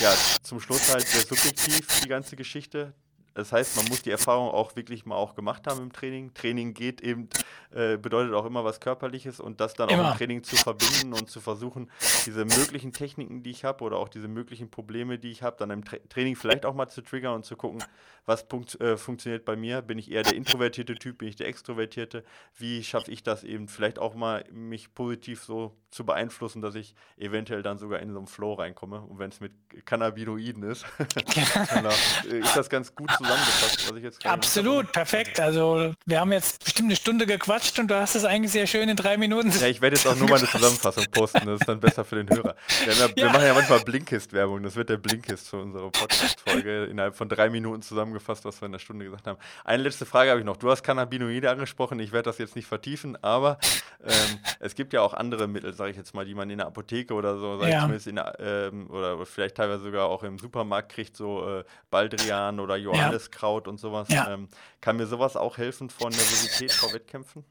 ja, zum Schluss halt sehr subjektiv die ganze Geschichte. Das heißt, man muss die Erfahrung auch wirklich mal auch gemacht haben im Training. Training geht eben, äh, bedeutet auch immer was Körperliches und das dann immer. auch im Training zu verbinden und zu versuchen, diese möglichen Techniken, die ich habe oder auch diese möglichen Probleme, die ich habe, dann im Tra Training vielleicht auch mal zu triggern und zu gucken, was punkt, äh, funktioniert bei mir. Bin ich eher der introvertierte Typ, bin ich der extrovertierte? Wie schaffe ich das eben vielleicht auch mal, mich positiv so zu beeinflussen, dass ich eventuell dann sogar in so einen Flow reinkomme. Und wenn es mit Cannabinoiden ist, dann äh, ist das ganz gut zusammengefasst, was ich jetzt Absolut, perfekt. Also wir haben jetzt bestimmt eine Stunde gequatscht und du hast es eigentlich sehr schön in drei Minuten. Ja, ich werde jetzt auch nur mal eine Zusammenfassung posten, das ist dann besser für den Hörer. Wir, ja, wir machen ja manchmal Blinkist-Werbung, das wird der Blinkist für unsere Podcast-Folge innerhalb von drei Minuten zusammengefasst, was wir in der Stunde gesagt haben. Eine letzte Frage habe ich noch. Du hast Cannabinoide angesprochen, ich werde das jetzt nicht vertiefen, aber ähm, es gibt ja auch andere Mittel, sage ich jetzt mal, die man in der Apotheke oder so, sag ja. ich zumindest in ähm, oder vielleicht teilweise sogar auch im Supermarkt kriegt, so äh, Baldrian oder Johanniskraut ja. und sowas. Ja. Ähm, kann mir sowas auch helfen vor Nervosität vor Wettkämpfen?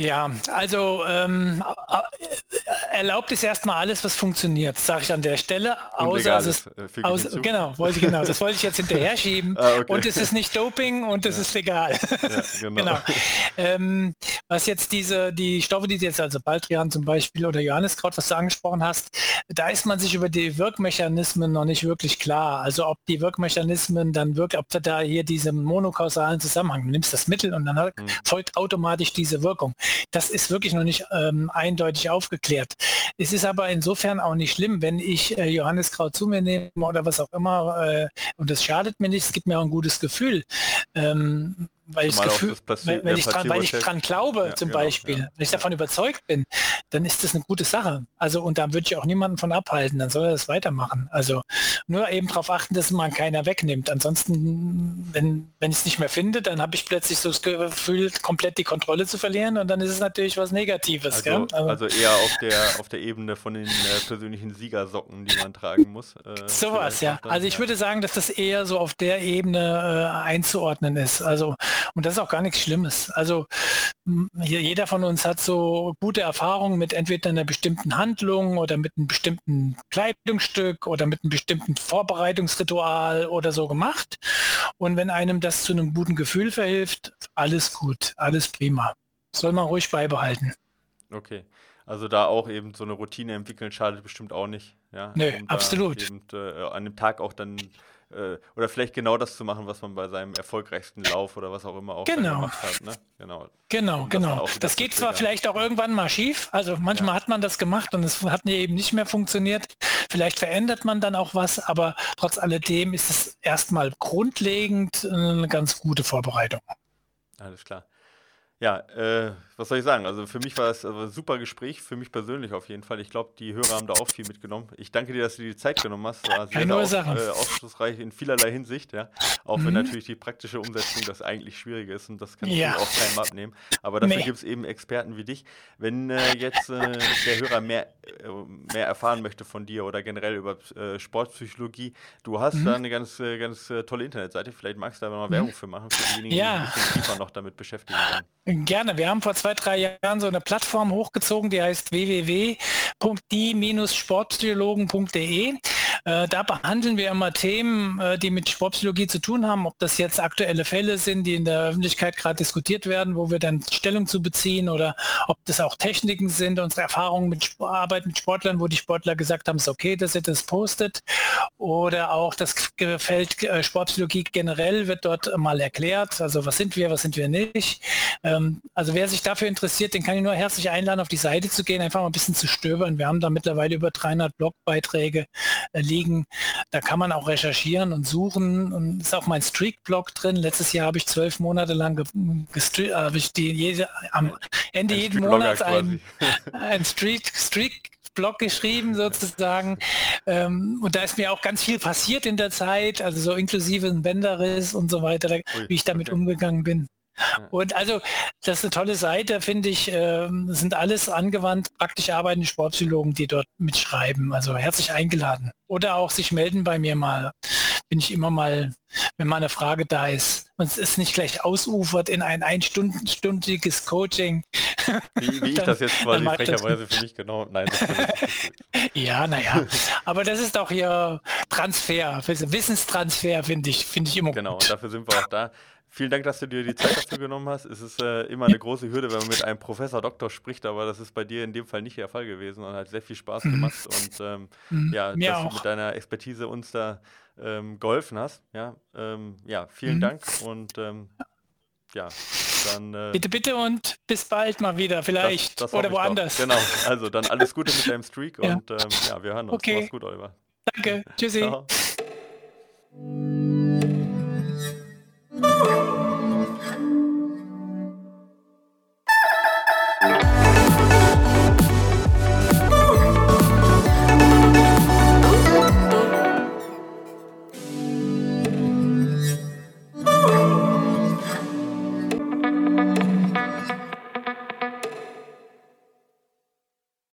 Ja, also ähm, erlaubt ist erstmal alles, was funktioniert, sage ich an der Stelle. Außer es ist, äh, aus, genau, wollte ich genau, das wollte ich jetzt hinterher schieben. ah, okay. Und es ist nicht Doping und es ja. ist legal. Ja, genau. genau. Ähm, was jetzt diese, die Stoffe, die jetzt also Baldrian zum Beispiel oder Johanniskraut, was du angesprochen hast, da ist man sich über die Wirkmechanismen noch nicht wirklich klar. Also ob die Wirkmechanismen dann wirklich, ob du da hier diesen monokausalen Zusammenhang, du nimmst das Mittel und dann mhm. folgt automatisch diese Wirkung. Das ist wirklich noch nicht ähm, eindeutig aufgeklärt. Es ist aber insofern auch nicht schlimm, wenn ich äh, Johanniskraut zu mir nehme oder was auch immer äh, und das schadet mir nicht, es gibt mir auch ein gutes Gefühl. Ähm, weil ich, Gefühl, weil, weil, ich dran, weil ich dran glaube ja, zum genau, Beispiel, ja. wenn ich davon überzeugt bin, dann ist das eine gute Sache. Also und da würde ich auch niemanden von abhalten, dann soll er das weitermachen. Also nur eben darauf achten, dass man keiner wegnimmt. Ansonsten, wenn, wenn ich es nicht mehr finde, dann habe ich plötzlich so das Gefühl, komplett die Kontrolle zu verlieren und dann ist es natürlich was Negatives. Also, also eher auf der auf der Ebene von den äh, persönlichen Siegersocken, die man tragen muss. Äh, Sowas, ja. Dann, also ich ja. würde sagen, dass das eher so auf der Ebene äh, einzuordnen ist. Also und das ist auch gar nichts Schlimmes. Also hier, jeder von uns hat so gute Erfahrungen mit entweder einer bestimmten Handlung oder mit einem bestimmten Kleidungsstück oder mit einem bestimmten Vorbereitungsritual oder so gemacht. Und wenn einem das zu einem guten Gefühl verhilft, alles gut, alles prima. Soll man ruhig beibehalten. Okay. Also da auch eben so eine Routine entwickeln schadet bestimmt auch nicht. Ja? Nö, absolut. Eben, äh, an dem Tag auch dann äh, oder vielleicht genau das zu machen, was man bei seinem erfolgreichsten Lauf oder was auch immer auch genau. gemacht hat. Ne? Genau, genau. Um genau. Das, das geht zwar vielleicht auch irgendwann mal schief, also manchmal ja. hat man das gemacht und es hat mir eben nicht mehr funktioniert. Vielleicht verändert man dann auch was, aber trotz alledem ist es erstmal grundlegend eine ganz gute Vorbereitung. Alles klar. Ja, äh, was soll ich sagen? Also für mich war es also ein super Gespräch, für mich persönlich auf jeden Fall. Ich glaube, die Hörer haben da auch viel mitgenommen. Ich danke dir, dass du dir die Zeit genommen hast. War sehr, sehr auf, äh, aufschlussreich in vielerlei Hinsicht, ja. Auch mhm. wenn natürlich die praktische Umsetzung das eigentlich schwierig ist und das kann ja. auch keinem abnehmen. Aber dafür nee. gibt es eben Experten wie dich. Wenn äh, jetzt äh, der Hörer mehr, äh, mehr erfahren möchte von dir oder generell über äh, Sportpsychologie, du hast mhm. da eine ganz, ganz tolle Internetseite. Vielleicht magst du da mal mhm. Werbung für machen, für diejenigen, ja. die sich tiefer noch damit beschäftigen wollen. Gerne. Wir haben vor zwei, drei Jahren so eine Plattform hochgezogen, die heißt www.die-sportpsychologen.de. Äh, da behandeln wir immer Themen, äh, die mit Sportpsychologie zu tun haben, ob das jetzt aktuelle Fälle sind, die in der Öffentlichkeit gerade diskutiert werden, wo wir dann Stellung zu beziehen oder ob das auch Techniken sind, unsere Erfahrungen mit Arbeit mit Sportlern, wo die Sportler gesagt haben, es ist okay, dass ihr das postet oder auch das Feld äh, Sportpsychologie generell wird dort mal erklärt, also was sind wir, was sind wir nicht. Ähm, also wer sich dafür interessiert, den kann ich nur herzlich einladen, auf die Seite zu gehen, einfach mal ein bisschen zu stöbern. Wir haben da mittlerweile über 300 Blogbeiträge liegen. Da kann man auch recherchieren und suchen. Und ist auch mein Streak-Blog drin. Letztes Jahr habe ich zwölf Monate lang gestreakt, habe ich die jede, am Ende ein jeden Monats ein, ein Streak, Streak Blog geschrieben sozusagen. Ähm, und da ist mir auch ganz viel passiert in der Zeit, also so inklusive ein Bänderriss und so weiter, wie ich damit okay. umgegangen bin. Und also, das ist eine tolle Seite, finde ich. Ähm, sind alles angewandt, praktisch arbeitende Sportpsychologen, die dort mitschreiben. Also herzlich eingeladen. Oder auch sich melden bei mir mal. Bin ich immer mal, wenn mal eine Frage da ist. Und es ist nicht gleich ausufert in ein einstündiges Coaching. Wie, wie ich das jetzt quasi frecherweise für mich genau. Nein, Ja, naja. Aber das ist auch hier Transfer, Wissenstransfer, finde ich, finde ich immer genau, gut. Genau, dafür sind wir auch da. Vielen Dank, dass du dir die Zeit dafür genommen hast. Es ist äh, immer eine große Hürde, wenn man mit einem Professor, Doktor spricht, aber das ist bei dir in dem Fall nicht der Fall gewesen und hat sehr viel Spaß mhm. gemacht und ähm, mhm. ja, Mir dass auch. du mit deiner Expertise uns da ähm, geholfen hast. Ja, ähm, ja vielen mhm. Dank und ähm, ja, dann. Äh, bitte, bitte und bis bald mal wieder, vielleicht das, das oder woanders. Genau, also dann alles Gute mit deinem Streak ja. und ähm, ja, wir hören uns. Okay. Mach's gut, Oliver. Danke, tschüssi. Ciao.